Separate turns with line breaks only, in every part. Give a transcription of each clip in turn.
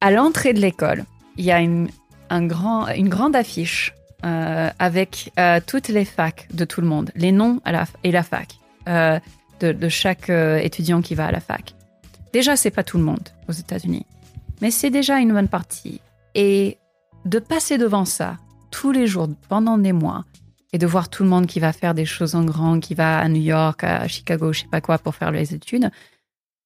À l'entrée de l'école, il y a une, un grand, une grande affiche euh, avec euh, toutes les facs de tout le monde, les noms à la, et la fac euh, de, de chaque étudiant qui va à la fac. Déjà, c'est pas tout le monde aux États-Unis, mais c'est déjà une bonne partie. Et de passer devant ça tous les jours pendant des mois et de voir tout le monde qui va faire des choses en grand, qui va à New York, à Chicago, je sais pas quoi, pour faire les études,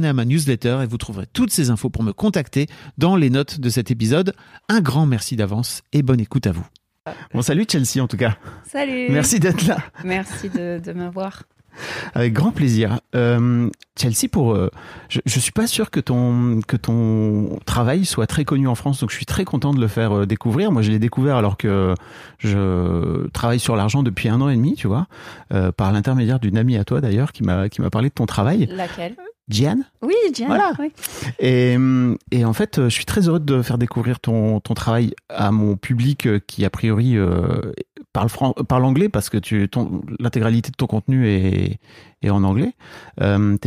à ma newsletter et vous trouverez toutes ces infos pour me contacter dans les notes de cet épisode. Un grand merci d'avance et bonne écoute à vous. Bon, salut Chelsea en tout cas.
Salut
Merci d'être là.
Merci de, de m'avoir.
Avec grand plaisir. Euh, Chelsea, pour, euh, je, je suis pas sûr que ton que ton travail soit très connu en France, donc je suis très content de le faire euh, découvrir. Moi, je l'ai découvert alors que je travaille sur l'argent depuis un an et demi, tu vois, euh, par l'intermédiaire d'une amie à toi d'ailleurs qui m'a qui m'a parlé de ton travail,
Laquelle?
Diane.
Oui, Diane.
Voilà.
oui.
Et, et en fait, je suis très heureux de faire découvrir ton, ton travail à mon public euh, qui, a priori, euh, parle, parle anglais parce que tu, ton, l'intégralité de ton contenu est, est en anglais. Euh, à,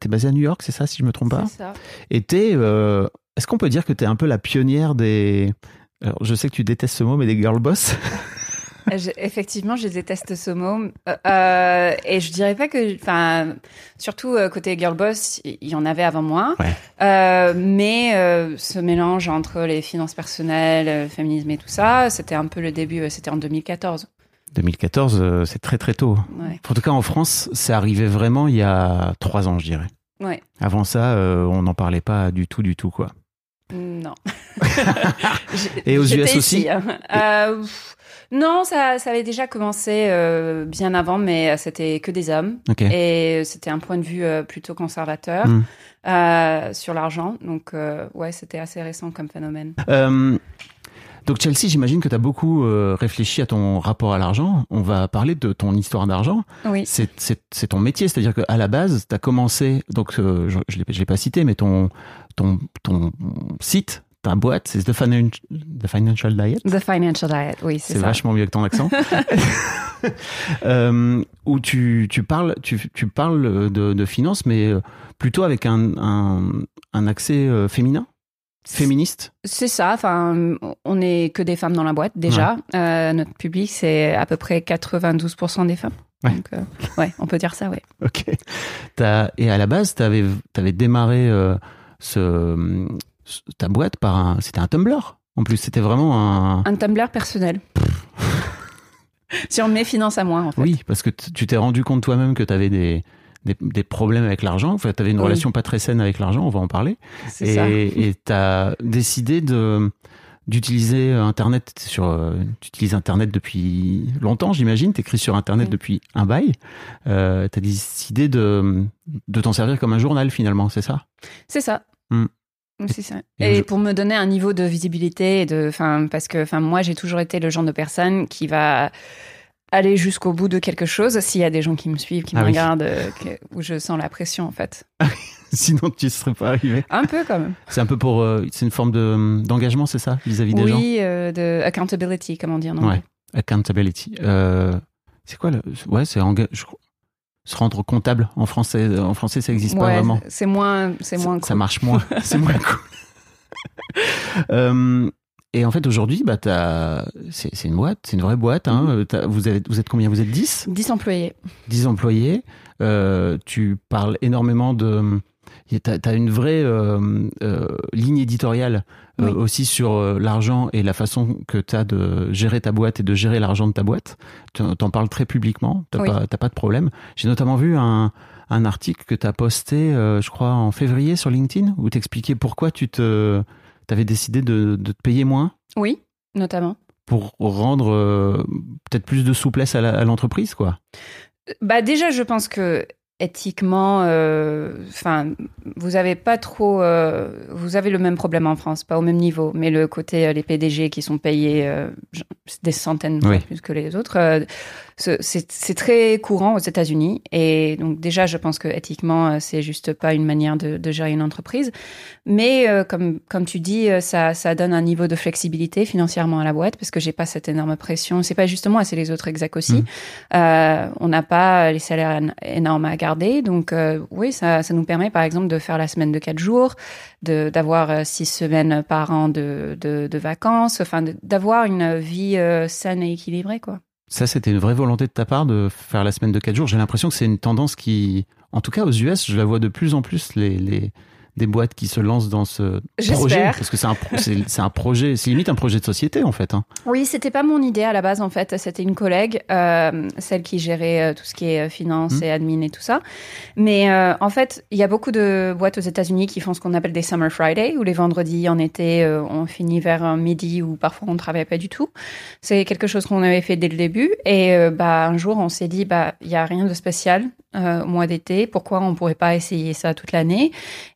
t'es basé à New York, c'est ça, si je me trompe pas?
C'est ça.
Et t'es, euh, est-ce qu'on peut dire que t'es un peu la pionnière des. Alors, je sais que tu détestes ce mot, mais des girl boss?
Je- effectivement, je déteste ce mot. Euh, euh, et je dirais pas que, enfin, surtout euh, côté girl boss, il y en avait avant moi.
Ouais.
Euh, mais euh, ce mélange entre les finances personnelles, le féminisme et tout ça, c'était un peu le début. C'était en 2014.
2014, euh, c'est très très tôt.
Ouais.
En tout cas, en France, c'est arrivé vraiment il y a trois ans, je dirais.
Ouais.
Avant ça, on n'en parlait pas du tout, du tout, quoi.
Non.
Et aux US
ici,
aussi
hein. Euh, Non, ça, ça avait déjà commencé euh, bien avant, mais c'était que des hommes. Et c'était un point de vue euh, plutôt conservateur
Mm.
euh, sur l'argent. Donc, ouais, c'était assez récent comme phénomène.
Donc Chelsea, j'imagine que tu as beaucoup réfléchi à ton rapport à l'argent. On va parler de ton histoire d'argent.
Oui.
C'est, ton métier, c'est-à-dire qu'à la base, tu as commencé, donc je ne l'ai pas cité, mais ton, ton, ton site, ta boîte, c'est The, Finan- The Financial Diet?
The Financial Diet, oui, c'est
C'est
ça.
vachement mieux que ton accent. euh, où tu, tu parles, tu, tu parles de, de finances, mais euh, plutôt avec un, un, un accès euh, féminin, féministe?
C'est ça. Enfin, on n'est que des femmes dans la boîte déjà. Euh, notre public, c'est à peu près 92% des femmes.
Ouais.
Donc, euh, ouais, on peut dire ça, ouais.
Ok. T'as- et à la base, tu avais, démarré euh, ce, ta boîte par un. C'était un Tumblr. En plus, c'était vraiment un.
Un Tumblr personnel. Sur mes finances à moi, en fait.
Oui, parce que tu t'es rendu compte toi-même que tu avais des, des, des problèmes avec l'argent. Enfin, tu avais une
Oui.
relation pas très saine avec l'argent, on va en parler. Et tu as décidé de d'utiliser Internet sur... Tu utilises Internet depuis longtemps, j'imagine. Tu écris sur Internet
Oui.
depuis un bail. Euh, tu as décidé de, de t'en servir comme un journal, finalement, c'est ça?
C'est ça.
Hmm.
C'est ça.
Et
pour me donner un niveau de visibilité, et de, enfin, parce que, enfin, moi, j'ai toujours été le genre de personne qui va aller jusqu'au bout de quelque chose s'il y a des gens qui me suivent, qui
Ah
me
oui.
regardent, euh, que- où je sens la pression, en fait.
Sinon, tu ne serais pas arrivé.
Un peu quand même.
C'est un peu pour... euh, c'est une forme de d'engagement, c'est ça Vis-à-vis des gens?
Oui, euh, de accountability, comment dire. Non
Ouais. Accountability. C'est quoi le... Ouais, c'est se rendre comptable en français. En français, ça n'existe pas vraiment.
C'est moins, c'est moins
ça, ça
cool.
marche moins. c'est moins cool. Euh, et en fait, aujourd'hui, bah, c'est c'est une boîte, c'est une vraie boîte. Hein.
Mhm.
Euh, Vous, êtes, vous êtes combien? Vous êtes 10
10 employés.
10 employés. Euh, tu parles énormément de. Tu as, une vraie euh, euh, ligne éditoriale euh,
Oui.
aussi sur euh, l'argent et la façon que tu as de gérer ta boîte et de gérer l'argent de ta boîte. Tu en parles très publiquement, tu
Oui.
pas, t'as pas de problème. J'ai notamment vu un, un article que tu as posté, euh, je crois, en février sur LinkedIn, où tu expliquais pourquoi tu te, avais décidé de, de te payer moins
Oui, notamment.
pour rendre euh, peut-être plus de souplesse à l'entreprise, quoi.
Bah déjà, je pense que éthiquement, euh, enfin, vous avez pas trop, euh, vous avez le même problème en France, pas au même niveau, mais le côté euh, les PDG qui sont payés euh, des centaines de
Oui.
fois plus que les autres, ce- c'est très courant aux États-Unis et donc déjà, je pense que éthiquement, c'est juste pas une manière de, de gérer une entreprise, mais comme comme tu dis, ça ça donne un niveau de flexibilité financièrement à la boîte parce que j'ai pas cette énorme pression. C'est pas juste moi, c'est les autres execs aussi.
Mm.
Euh, on n'a pas les salaires éno- énormes à garder. Donc, euh, oui, ça, nous permet, par exemple, de faire la semaine de quatre jours, d'avoir euh, six semaines par an de, de, vacances, enfin, d'avoir une vie euh, saine et équilibrée, quoi.
Ça, c'était une vraie volonté de ta part de faire la semaine de 4 jours. J'ai l'impression que c'est une tendance qui, en tout cas aux US, je la vois de plus en plus, les, les, des boîtes qui se lancent dans ce projet. Parce que c'est un, pro- un projet, c'est limite un projet de société, en fait. hein.
Oui, c'était pas mon idée à la base, en fait. C'était une collègue, euh, celle qui gérait euh, tout ce qui est euh, finance
Mm.
et admin et tout ça. Mais euh, en fait, il y a beaucoup de boîtes aux États-Unis qui font ce qu'on appelle des Summer Friday, où les vendredis en été, euh, on finit vers midi ou parfois on ne travaille pas du tout. C'est quelque chose qu'on avait fait dès le début. Et bah, un jour, on s'est dit, bah, il y a rien de spécial au mois d'été. Pourquoi on pourrait pas essayer ça toute l'année?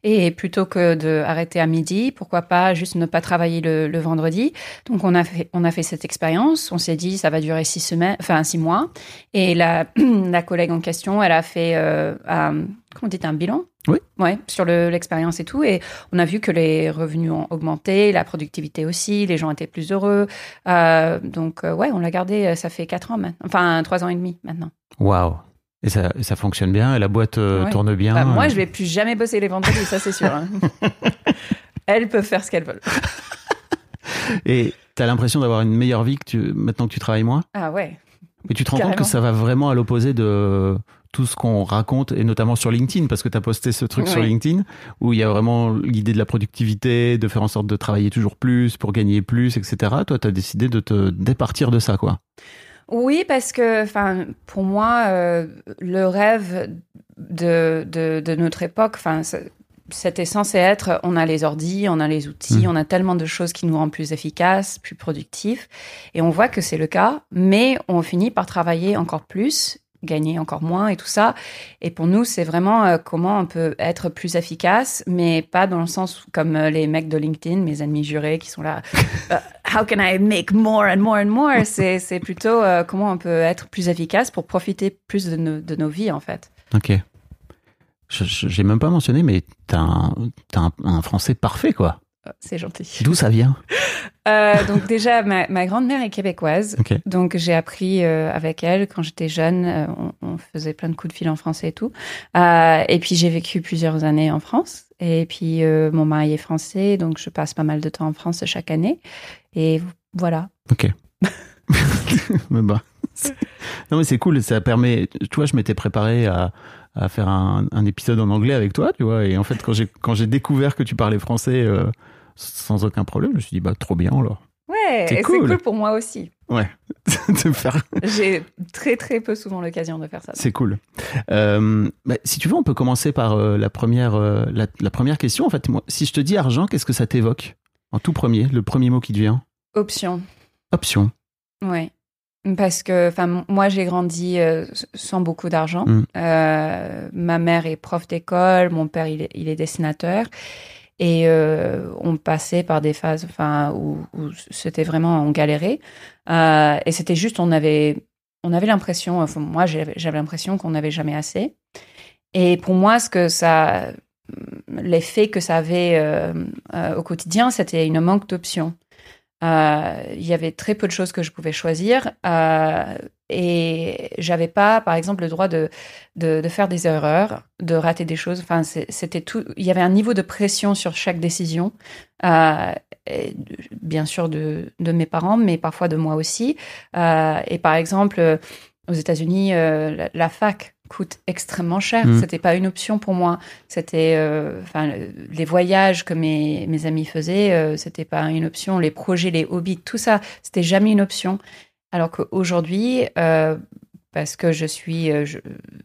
Et plutôt que de arrêter à midi, pourquoi pas juste ne pas travailler le, le vendredi Donc on a fait, on a fait cette expérience. On s'est dit, ça va durer six semaines, enfin six mois. Et la, la collègue en question, elle a fait euh, un, comment on dit, un bilan?
Oui.
Ouais, sur le- l'expérience et tout. Et on a vu que les revenus ont augmenté, la productivité aussi, les gens étaient plus heureux. Euh, donc, euh, ouais, on l'a gardé, ça fait quatre ans. Enfin, trois ans et demi maintenant.
Waouh. Et ça, et ça fonctionne bien, et la boîte euh,
Ouais.
tourne bien.
Bah, moi,
euh.
je vais plus jamais bosser les vendredis, ça c'est sûr. hein. Elles peuvent faire ce qu'elles veulent.
Et t'as l'impression d'avoir une meilleure vie que tu, maintenant que tu travailles moins?
Ah ouais.
Mais tu te rends compte que ça va vraiment à l'opposé de tout ce qu'on raconte, et notamment sur LinkedIn, parce que tu as posté ce truc sur. LinkedIn, où il y a vraiment l'idée de la productivité, de faire en sorte de travailler toujours plus pour gagner plus, etc. Toi, tu as décidé de te départir de ça, quoi.
Oui, parce que, enfin, pour moi, euh, le rêve de, de, de notre époque, enfin, c'était censé être, on a les ordis, on a les outils,
Mhm.
on a tellement de choses qui nous rendent plus efficaces, plus productifs, et on voit que c'est le cas, mais on finit par travailler encore plus, gagner encore moins et tout ça. Et pour nous, c'est vraiment euh, comment on peut être plus efficace, mais pas dans le sens comme euh, les mecs de LinkedIn, mes amis jurés qui sont là, euh, how can I make more and more and more? C'est c'est plutôt euh, comment on peut être plus efficace pour profiter plus de nos, de nos vies, en fait.
Ok. Je- J'ai même pas mentionné, mais t'as un, t'as un, un français parfait, quoi.
C'est gentil.
D'où ça vient?
Euh, donc déjà, ma, ma grand-mère est québécoise. Donc j'ai appris euh, avec elle quand j'étais jeune. euh, on, on faisait plein de coups de fil en français et tout. Et puis j'ai vécu plusieurs années en France. Et puis mon mari est français, donc je passe pas mal de temps en France chaque année. Et voilà.
Ok. mais bah. Non, mais c'est cool, ça permet. Tu vois, je m'étais préparé à, à faire un, un épisode en anglais avec toi, tu vois, et en fait, quand j'ai quand j'ai découvert que tu parlais français, sans aucun problème. Je me suis dit, bah, trop bien alors.
Ouais,
C'est cool.
cool pour moi aussi.
Ouais, de faire.
J'ai très très peu souvent l'occasion de faire ça.
C'est cool. Euh, bah, si tu veux, on peut commencer par euh, la première, euh, la, la première question. En fait, moi, si je te dis argent, qu'est-ce que ça t'évoque? En tout premier, le premier mot qui te vient
Option.
Option.
Ouais. Parce que, enfin, moi, j'ai grandi sans beaucoup d'argent.
Mm.
Ma mère est prof d'école, mon père, il est, il est dessinateur. Et euh, on passait par des phases, enfin, où, c'était vraiment on galérait. Euh, et c'était juste, on avait, on avait l'impression, moi, j'avais l'impression qu'on n'avait jamais assez. Et pour moi, ce que ça, l'effet que ça avait euh, au quotidien, c'était une manque d'options. Il y avait très peu de choses que je pouvais choisir et j'avais pas, par exemple, le droit de, de, de faire des erreurs, de rater des choses. Enfin, c'était tout. Il y avait un niveau de pression sur chaque décision, euh, et bien sûr de, de mes parents, mais parfois de moi aussi. Euh, et par exemple, aux États-Unis, euh, la, la fac coûte extrêmement cher.
Mhm.
C'était pas une option pour moi. C'était, enfin, le- les voyages que mes, mes amis faisaient, c'était pas une option. Les projets, les hobbies, tout ça, c'était jamais une option. Alors qu'aujourd'hui, euh, parce que je suis, euh, je,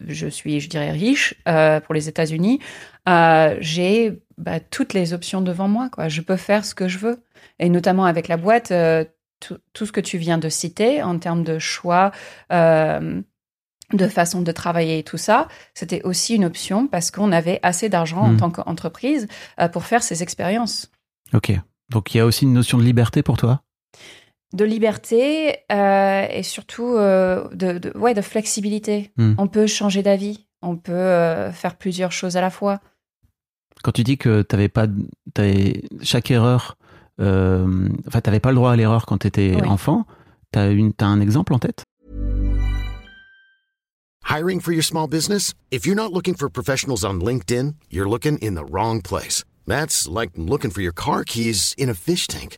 je suis, je dirais, riche euh, pour les États-Unis, euh, j'ai bah, toutes les options devant moi. Quoi. Je peux faire ce que je veux. Et notamment avec la boîte, tout, tout ce que tu viens de citer en termes de choix, de façon de travailler et tout ça, c'était aussi une option parce qu'on avait assez d'argent en
Mhm.
tant qu'entreprise pour faire ces expériences.
Ok. Donc il y a aussi une notion de liberté pour toi?
De liberté euh, et surtout euh, de, de- ouais, de flexibilité.
Hmm.
On peut changer d'avis, on peut euh, faire plusieurs choses à la fois.
Quand tu dis que t'avais pas, t'avais- chaque erreur, euh, enfin, t'avais pas le droit à l'erreur quand t'étais
Oui.
enfant. T'as une, t'as un exemple en tête?
Hiring for your small business? If you're not looking for professionals on LinkedIn, you're looking in the wrong place. That's like looking for your car keys in a fish tank.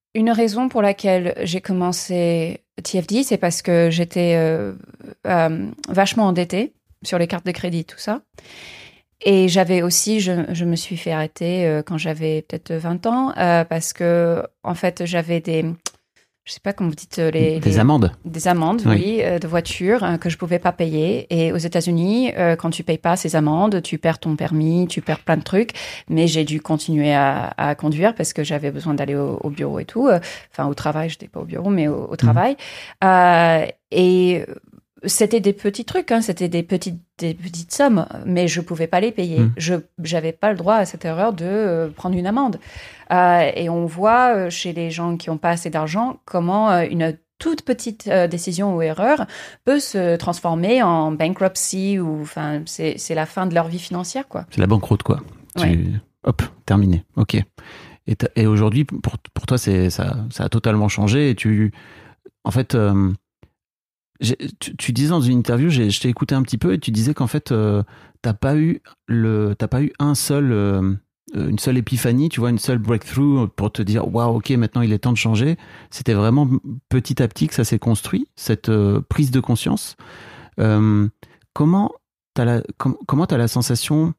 une raison pour laquelle j'ai commencé TFD, c'est parce que j'étais euh, euh, vachement endettée sur les cartes de crédit, tout ça. Et j'avais aussi, je, me suis fait arrêter euh, quand j'avais peut-être 20 ans, parce que, en fait, j'avais des, je sais pas comment vous dites, euh, les,
Des
les-
amendes
des amendes,
Oui.
oui, euh, de voiture euh, que je pouvais pas payer. Et aux États-Unis, euh, quand tu payes pas ces amendes, tu perds ton permis, tu perds plein de trucs. Mais j'ai dû continuer à, à conduire parce que j'avais besoin d'aller au, au bureau et tout. Enfin, au travail, j'étais pas au bureau, mais au, au travail. Et c'était des petits trucs, hein, c'était des petites, des petites sommes, mais je pouvais pas les payer.
Mm.
Je j'avais pas le droit à cette erreur de euh, prendre une amende. Euh, et on voit euh, chez les gens qui ont pas assez d'argent comment une toute petite décision ou erreur peut se transformer en bankruptcy ou enfin c'est la fin de leur vie financière quoi.
C'est la banqueroute, quoi. Tu-. Hop, terminé. Ok. Et, et aujourd'hui, pour, pour toi, c'est ça, ça a totalement changé. Et tu, en fait, tu, disais dans une interview, je t'ai écouté un petit peu, et tu disais qu'en fait, euh, t'as pas eu le, t'as pas eu un seul, euh, une seule épiphanie, tu vois, une seule breakthrough pour te dire, waouh, ok, maintenant il est temps de changer. C'était vraiment petit à petit que ça s'est construit, cette euh, prise de conscience. Euh, comment t'as la, com- comment t'as la sensation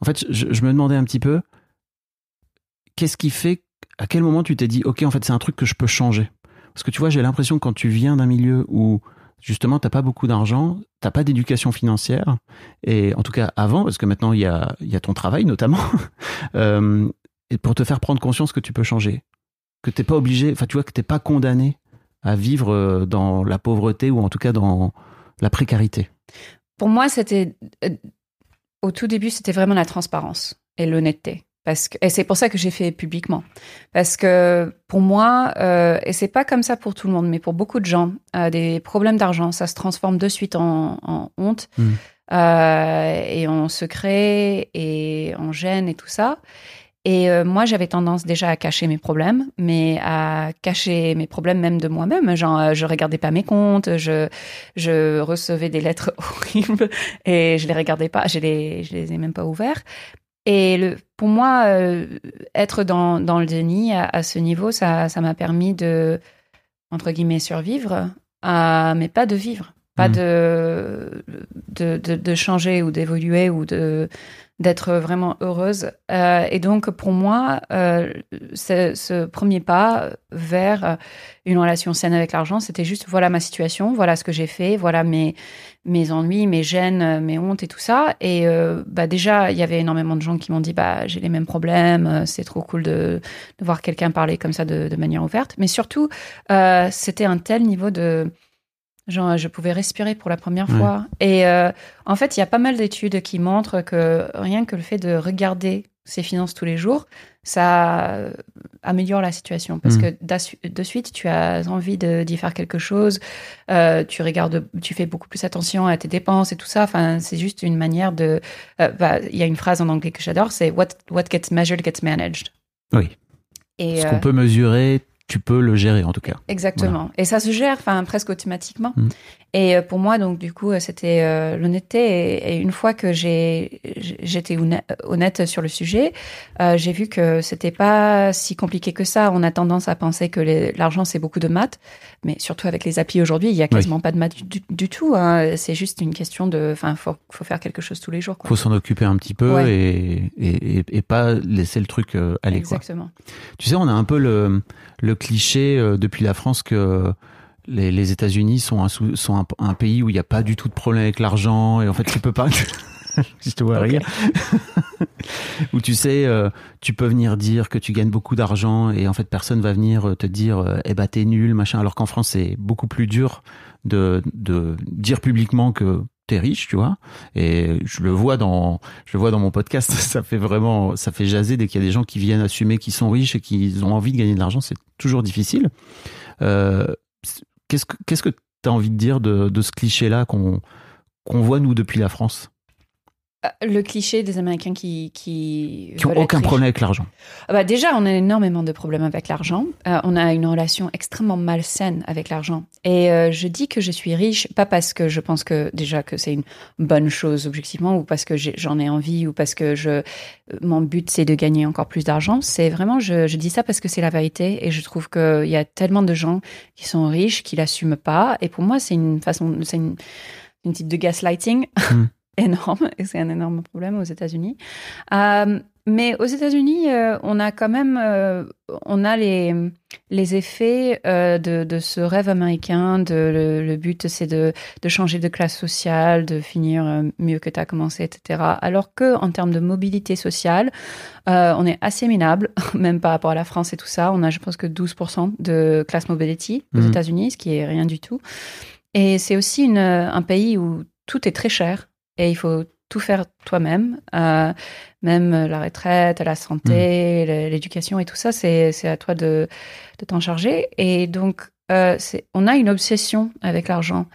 en fait, je me demandais un petit peu, qu'est-ce qui fait, à quel moment tu t'es dit, ok, en fait, c'est un truc que je peux changer? Parce que tu vois, j'ai l'impression que quand tu viens d'un milieu où justement t'as pas beaucoup d'argent, t'as pas d'éducation financière, et en tout cas avant, parce que maintenant il y a, ton travail notamment, euh, et pour te faire prendre conscience que tu peux changer, que t'es pas obligé, enfin tu vois, que t'es pas condamné à vivre euh, dans la pauvreté ou en tout cas dans la précarité.
Pour moi, c'était euh, au tout début, c'était vraiment la transparence et l'honnêteté. Parce que, et c'est pour ça que j'ai fait publiquement. Parce que pour moi, euh, et c'est pas comme ça pour tout le monde, mais pour beaucoup de gens, euh, des problèmes d'argent, ça se transforme de suite en, en honte
Mm.
euh, et en secret et en gêne et tout ça. Et euh, moi, j'avais tendance déjà à cacher mes problèmes, mais à cacher mes problèmes même de moi-même. Genre, euh, je regardais pas mes comptes, je, je recevais des lettres horribles et je les regardais pas, je les, je les ai même pas ouverts. Et le, pour moi, euh, être dans, dans le déni à, à ce niveau, ça, ça m'a permis de, entre guillemets, survivre, mais pas de vivre, pas de, de, de, de changer ou d'évoluer ou de d'être vraiment heureuse. Euh, et donc, pour moi, euh, ce, premier pas vers une relation saine avec l'argent, c'était juste voilà ma situation, voilà ce que j'ai fait, voilà mes, mes ennuis, mes gênes, mes hontes et tout ça. Et euh, bah déjà, il y avait énormément de gens qui m'ont dit bah j'ai les mêmes problèmes, c'est trop cool de, voir quelqu'un parler comme ça de, manière ouverte. Mais surtout, c'était un tel niveau de genre je pouvais respirer pour la première
Ouais.
fois. Et euh, en fait, il y a pas mal d'études qui montrent que rien que le fait de regarder ses finances tous les jours, ça euh, améliore la situation parce
Mm.
que de suite tu as envie d'y faire quelque chose, euh, tu regardes, tu fais beaucoup plus attention à tes dépenses et tout ça. Enfin, c'est juste une manière de. euh, bah, Il y a une phrase en anglais que j'adore, c'est what what gets measured gets managed.
Oui.
Et
Ce qu'on peut mesurer, tu peux le gérer en tout cas.
Exactement. Et ça se gère, enfin presque automatiquement.
Mm.
Et euh, pour moi, donc du coup, euh, c'était euh, l'honnêteté. Et, et une fois que j'ai j'étais honn- honnête sur le sujet, euh, j'ai vu que c'était pas si compliqué que ça. On a tendance à penser que l'argent c'est beaucoup de maths, mais surtout avec les applis aujourd'hui, il y a quasiment pas de maths du, du tout. hein. C'est juste une question de, enfin, faut faut faire quelque chose tous les jours. Quoi.
faut s'en occuper un petit peu
Ouais.
et, et, et- pas laisser le truc euh, aller. Quoi.
Exactement.
Tu sais, on a un peu le, le cliché euh, depuis la France que les, les États-Unis sont, un, sont un, un pays où il n'y a pas du tout de problème avec l'argent et en fait tu peux pas. Je te vois rire. où tu sais, euh, tu peux venir dire que tu gagnes beaucoup d'argent et en fait personne va venir euh, te dire euh, eh ben t'es nul machin. Alors qu'en France c'est beaucoup plus dur de, de dire publiquement que t'es riche, tu vois. Et je le vois dans, je le vois dans mon podcast. Ça fait vraiment, ça fait jaser dès qu'il y a des gens qui viennent assumer qu'ils sont riches et qu'ils ont envie de gagner de l'argent. C'est toujours difficile. Euh, qu'est-ce que, que t'as envie de dire de, ce cliché-là qu'on, voit nous depuis la France,
Le cliché des Américains qui qui,
qui ont aucun problème avec l'argent.
Ah bah déjà, on a énormément de problèmes avec l'argent. Euh, on a une relation extrêmement malsaine avec l'argent. Et euh, je dis que je suis riche, pas parce que je pense que déjà que c'est une bonne chose objectivement, ou parce que j'en ai envie, ou parce que je, euh, mon but c'est de gagner encore plus d'argent. C'est vraiment, je, je dis ça parce que c'est la vérité. Et je trouve qu'il y a tellement de gens qui sont riches, qui l'assument pas. Et pour moi, c'est une façon, c'est une, une type de gaslighting
Mm.
énorme. Et c'est un énorme problème aux États-Unis. Euh, mais aux États-Unis, euh, on a quand même, euh, on a les les effets de, de ce rêve américain. De le, le but, c'est de de changer de classe sociale, de finir mieux que tu as commencé, etc. Alors que en termes de mobilité sociale, on est assez minable, même par rapport à la France et tout ça. On a, je pense que 12% de class mobility aux
Mhm.
États-Unis, ce qui est rien du tout. Et c'est aussi une, un pays où tout est très cher et il faut tout faire toi-même, euh, même la retraite, la santé, l'é- l'éducation et tout ça, c'est à toi de, de t'en charger. Et donc, euh, on a une obsession avec l'argent,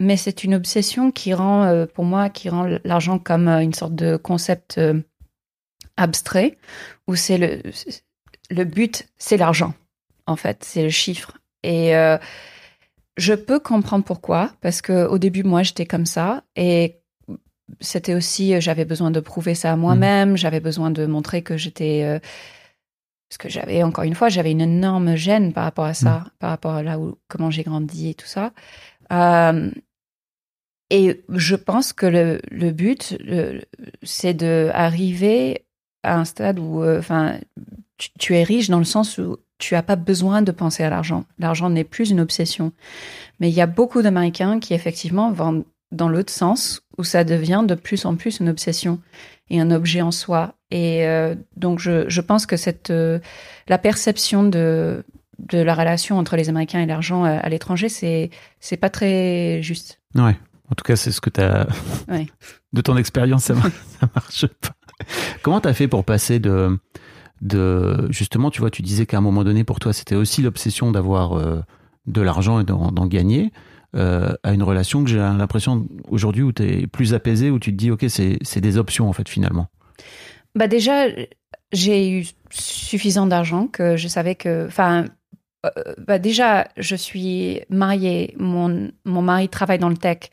mais c'est une obsession qui rend, euh, pour moi, qui rend l'argent comme une sorte de concept abstrait, où c'est le, le but, c'est l'argent, en fait, c'est le chiffre. Et je peux comprendre pourquoi, parce que au début, moi, j'étais comme ça, et c'était aussi, euh, j'avais besoin de prouver ça à moi-même, j'avais besoin de montrer que j'étais, euh, parce que j'avais encore une fois, j'avais une énorme gêne par rapport à ça, par rapport à là où comment j'ai grandi et tout ça. Euh, et je pense que le, le but, c'est de arriver à un stade où, euh, enfin, tu, tu es riche dans le sens où tu n'as pas besoin de penser à l'argent. L'argent n'est plus une obsession. Mais il y a beaucoup d'Américains qui effectivement vont dans l'autre sens, où ça devient de plus en plus une obsession et un objet en soi. Et euh, donc je, je pense que cette euh, la perception de de la relation entre les Américains et l'argent à, à l'étranger, c'est c'est pas très juste.
Ouais. En tout cas, c'est ce que tu as.
Ouais.
De ton expérience, ça, mar- ça marche pas. Comment tu as fait pour passer de, de. Justement, tu vois, tu disais qu'à un moment donné, pour toi, c'était aussi l'obsession d'avoir euh, de l'argent et d'en d'en gagner, euh, à une relation que j'ai l'impression aujourd'hui où tu es plus apaisé, où tu te dis, OK, c'est des options, en fait, finalement.
Bah déjà, j'ai eu suffisant d'argent que je savais que, enfin, euh, bah déjà, je suis mariée, mon, mon mari travaille dans le tech,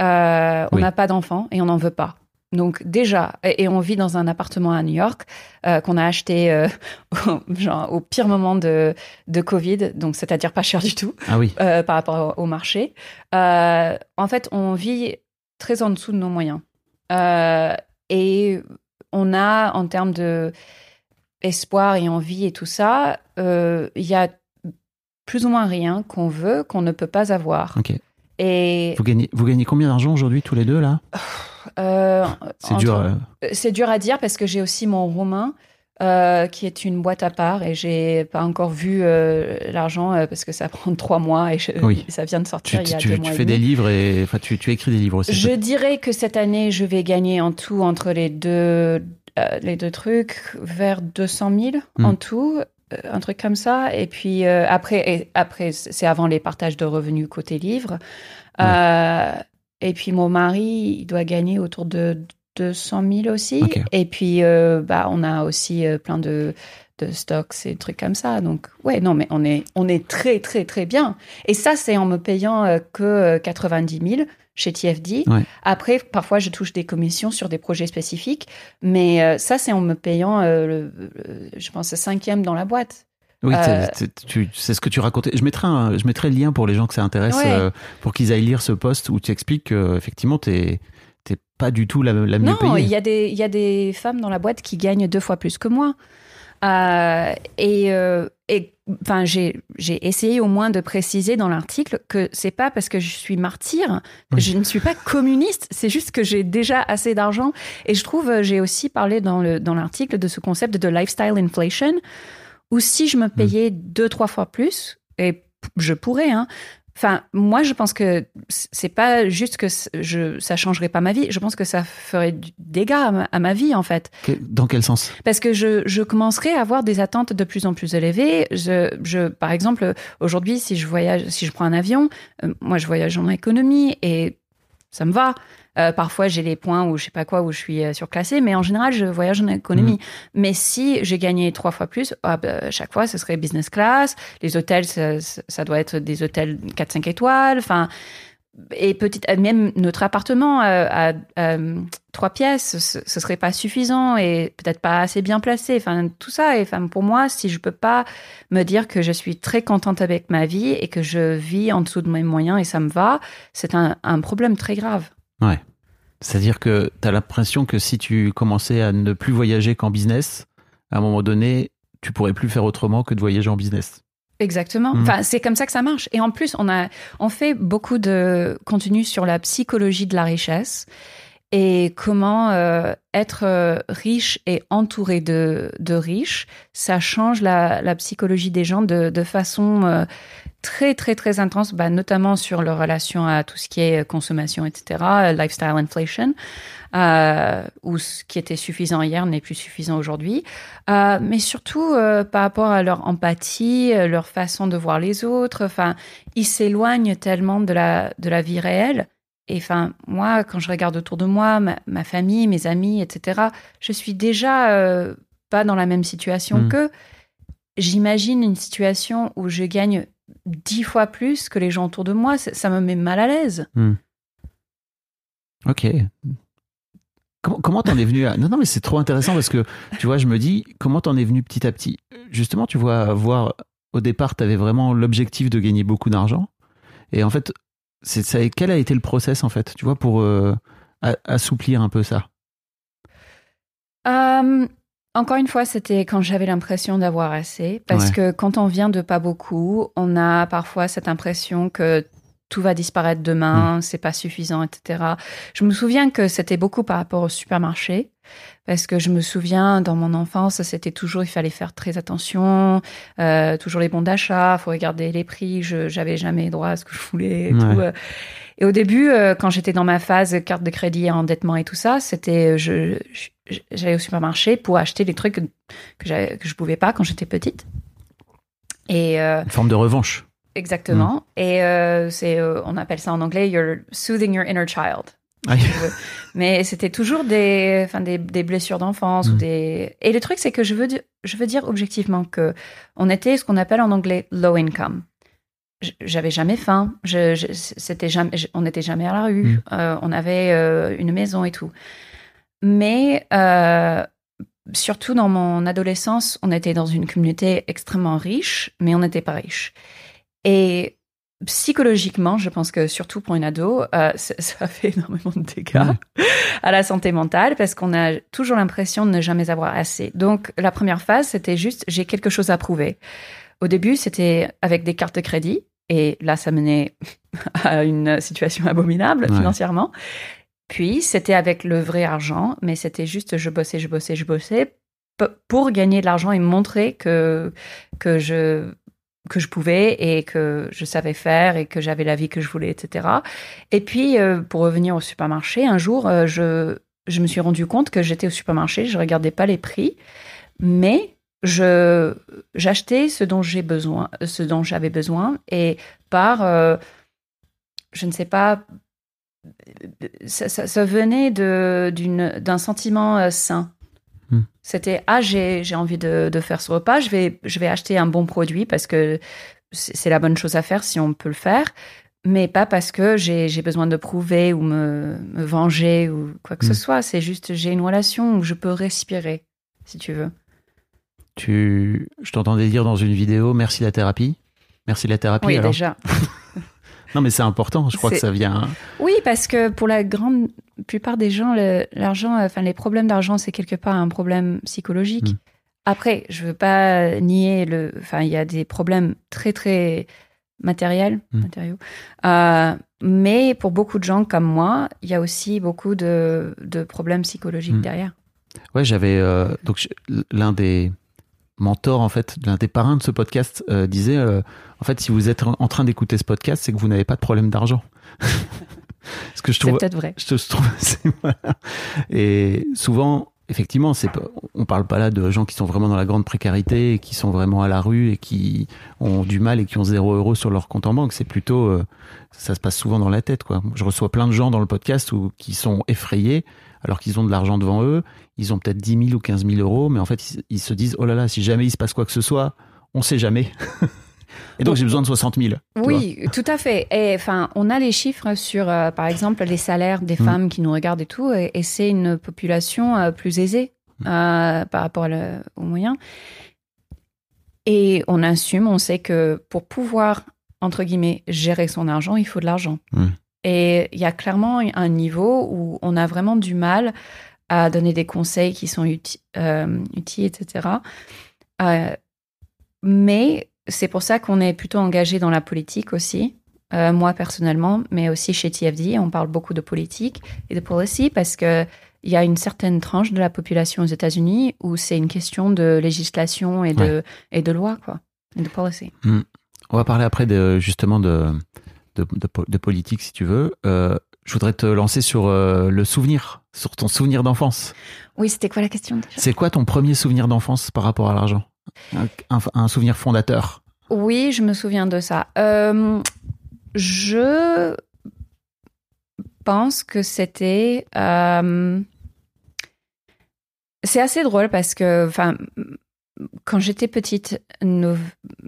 euh, on n'a pas d'enfants et on n'en veut pas. Donc déjà, et, on vit dans un appartement à New York euh, qu'on a acheté euh, au, genre, au pire moment de, de Covid, donc c'est-à-dire pas cher du tout
Ah oui.
euh, par rapport au, au marché. En fait, on vit très en dessous de nos moyens. Et on a, en termes de espoir et envie et tout ça, il y a plus ou moins rien qu'on veut, qu'on ne peut pas avoir. Et
Vous gagnez, vous gagnez combien d'argent aujourd'hui tous les deux là? C'est dur. euh,
C'est dur à dire parce que j'ai aussi mon Romain. euh, qui est une boîte à part et j'ai pas encore vu euh, l'argent euh, parce que ça prend trois mois et je-
Oui.
ça vient de
Tu,
sortir il y a
tu-
deux
tu
mois
fais des livres et enfin tu, tu écris des livres aussi.
Je dirais que cette année, je vais gagner en tout entre les deux, euh, les deux trucs vers 200 000
Hmm.
en tout, euh, un truc comme ça. Et puis euh, après, et après c'est avant les partages de revenus côté livre. Euh, et puis mon mari, il doit gagner autour de 200 000 aussi. Et puis euh, bah, on a aussi euh, plein de de stocks et trucs comme ça. Donc, ouais, non, mais on est, on est très, très, très bien. Et ça, c'est en me payant euh, que euh, 90 000 chez TFD.
Ouais.
Après, parfois, je touche des commissions sur des projets spécifiques, mais euh, ça, c'est en me payant, euh, le- le- je pense, le cinquième dans la boîte.
Oui,
Euh,
c'est- tu- ce que tu racontais. Je mettrai, un- je mettrai le lien pour les gens que ça intéresse,
Ouais.
pour qu'ils aillent lire ce post où tu expliques que effectivement t'es t'es pas du tout la, la mieux
Non,
payée.
il y, a des- il y a des femmes dans la boîte qui gagnent deux fois plus que moi. Euh, et euh, et, enfin, j'ai essayé au moins de préciser dans l'article que c'est pas parce que je suis martyr
Oui.
je ne suis pas communiste, c'est juste que j'ai déjà assez d'argent. Et je trouve, j'ai aussi parlé dans le dans l'article de ce concept de lifestyle inflation, où si je me
Hmm.
payais deux trois fois plus, et je pourrais, hein. Enfin, moi, je pense que c'est pas juste que je, ça changerait pas ma vie. Je pense que ça ferait du dégât à ma, à ma vie, en fait.
Que- Dans quel sens?
Parce que je, je commencerai à avoir des attentes de plus en plus élevées. Je, je, par exemple, aujourd'hui, si je voyage, si je prends un avion, euh, moi, je voyage en économie et ça me va. Euh, parfois, j'ai des points où je sais pas quoi, où je suis euh, surclassée, mais en général, je voyage en économie. Mais si j'ai gagné trois fois plus, ah, bah, chaque fois, ce serait business class. Les hôtels, ça, doit être des hôtels 4-5 étoiles. Enfin, et petite, même notre appartement euh, à, à, trois pièces, ce, ce serait pas suffisant et peut-être pas assez bien placé. Enfin, tout ça. Et enfin, pour moi, si je peux pas me dire que je suis très contente avec ma vie et que je vis en dessous de mes moyens et ça me va, c'est un, un problème très grave.
C'est-à-dire que tu as l'impression que si tu commençais à ne plus voyager qu'en business, à un moment donné, tu pourrais plus faire autrement que de voyager en business.
Exactement.
Mm.
Enfin, c'est comme ça que ça marche. Et en plus, on a, on fait beaucoup de contenu sur la psychologie de la richesse et comment euh, être euh, riche et entouré de, de riches, ça change la, la psychologie des gens de, de façon euh, très, très, très intense, bah, notamment sur leur relation à tout ce qui est consommation, etc., euh, lifestyle inflation, euh, où ce qui était suffisant hier n'est plus suffisant aujourd'hui. Euh, mais surtout euh, par rapport à leur empathie, leur façon de voir les autres. Enfin, ils s'éloignent tellement de la, de la vie réelle. Et enfin, moi, quand je regarde autour de moi, ma, ma famille, mes amis, etc., je suis déjà pas dans la même situation
Mm.
qu'eux. J'imagine une situation où je gagne dix fois plus que les gens autour de moi. Ça ça me met mal à l'aise.
Ok. Comment t'en es venu à... Non, non, mais c'est trop intéressant parce que, tu vois, je me dis, comment t'en es venu petit à petit? Justement, tu vois, voir, au départ, t'avais vraiment l'objectif de gagner beaucoup d'argent. Et en fait, c'est ça, quel a été le process, en fait, tu vois, pour euh, assouplir un peu ça?
Euh, encore une fois, c'était quand j'avais l'impression d'avoir assez. Parce
Ouais.
que quand on vient de pas beaucoup, on a parfois cette impression que tout va disparaître demain,
Mm.
c'est pas suffisant, etc. Je me souviens que c'était beaucoup par rapport au supermarché. Parce que je me souviens, dans mon enfance, c'était toujours, il fallait faire très attention, euh, toujours les bons d'achat, faut regarder les prix, je j'avais jamais droit à ce que je voulais et
Ouais.
tout. Et au début, euh, quand j'étais dans ma phase carte de crédit, endettement et tout ça, c'était, euh, je, j'allais au supermarché pour acheter des trucs que, que, que je pouvais pas quand j'étais petite. Et euh,
Une forme de revanche.
exactement. Et euh, c'est, on appelle ça en anglais, you're soothing your inner child.
Ah.
Mais c'était toujours des, enfin, des, des blessures d'enfance ou
Mm.
des. Et le truc, c'est que je veux, dire, je veux dire objectivement que on était ce qu'on appelle en anglais low income. J'avais jamais faim. Je, je- c'était jamais, je- on n'était jamais à la rue.
Mm.
Euh, on avait euh, une maison et tout. Mais euh, surtout dans mon adolescence, on était dans une communauté extrêmement riche, mais on n'était pas riche. Et psychologiquement, je pense que surtout pour une ado, euh, ça, ça fait énormément de dégâts à la santé mentale parce qu'on a toujours l'impression de ne jamais avoir assez. Donc la première phase, c'était juste j'ai quelque chose à prouver. Au début, c'était avec des cartes de crédit. Et là, ça menait à une situation abominable
Ouais.
financièrement. Puis, c'était avec le vrai argent, mais c'était juste je bossais, je bossais, je bossais pour gagner de l'argent et montrer que, que, je, que je pouvais et que je savais faire et que j'avais la vie que je voulais, etc. Et puis, euh, pour revenir au supermarché, un jour, euh, je, je me suis rendu compte que j'étais au supermarché, je regardais pas les prix, mais je j'achetais ce dont j'ai besoin, ce dont j'avais besoin, et par, euh, je ne sais pas, ça, ça- ça venait de d'une d'un sentiment euh, sain.
Hmm.
C'était ah j'ai j'ai envie de, de faire ce repas, je vais je vais acheter un bon produit parce que c'est la bonne chose à faire si on peut le faire, mais pas parce que j'ai j'ai besoin de prouver ou me, me venger ou quoi que
Hmm.
ce soit. C'est juste j'ai une relation où je peux respirer, si tu veux.
Tu, je t'entendais dire dans une vidéo, merci la thérapie. Merci la thérapie.
Oui,
alors.
déjà.
Non, mais c'est important. Je crois que ça vient.
Oui, parce que pour la grande plupart des gens, l'argent, enfin les problèmes d'argent, c'est quelque part un problème psychologique.
Mm.
Après, je veux pas nier le, enfin il y a des problèmes très très matériels,
Mm.
matériaux. Euh, mais pour beaucoup de gens comme moi, il y a aussi beaucoup de, de problèmes psychologiques
Mm.
derrière.
Ouais, j'avais euh, donc l'un des mentors en fait, l'un des parrains de ce podcast euh, disait euh, en fait si vous êtes en train d'écouter ce podcast, c'est que vous n'avez pas de problème d'argent. Ce que je
C'est
trouve
peut-être vrai.
je je trouve voilà. et souvent effectivement c'est on parle pas là de gens qui sont vraiment dans la grande précarité et qui sont vraiment à la rue et qui ont du mal et qui ont zéro euro sur leur compte en banque c'est plutôt euh, ça se passe souvent dans la tête quoi je reçois plein de gens dans le podcast où, qui sont effrayés alors qu'ils ont de l'argent devant eux ils ont peut-être 10 000 ou 15 000 euros mais en fait ils, ils se disent oh là là si jamais il se passe quoi que ce soit on sait jamais et donc j'ai besoin de 60 000 tu
Oui, tout à fait. Et enfin, on a les chiffres sur, euh, par exemple, les salaires des
Mm.
femmes qui nous regardent et tout, et, et c'est une population euh, plus aisée euh, par rapport le- aux moyens. Et on assume, on sait que pour pouvoir entre guillemets gérer son argent, il faut de l'argent.
Mm.
Et il y a clairement un niveau où on a vraiment du mal à donner des conseils qui sont uti- euh, utiles, etc. Euh, mais c'est pour ça qu'on est plutôt engagé dans la politique aussi. Euh, moi personnellement, mais aussi chez TFD, on parle beaucoup de politique et de policy parce que il y a une certaine tranche de la population aux États-Unis où c'est une question de législation et de, et de loi, quoi, et de policy.
On va parler après de, justement de, de, de po- de politique, si tu veux. Je voudrais te lancer sur le souvenir, sur ton souvenir d'enfance.
Oui, c'était quoi la question
C'est quoi ton premier souvenir d'enfance par rapport à l'argent? Un, un- un souvenir fondateur?
Oui, je me souviens de ça. Euh, je pense que c'était. euh, c'est assez drôle parce que, enfin, quand j'étais petite, nos-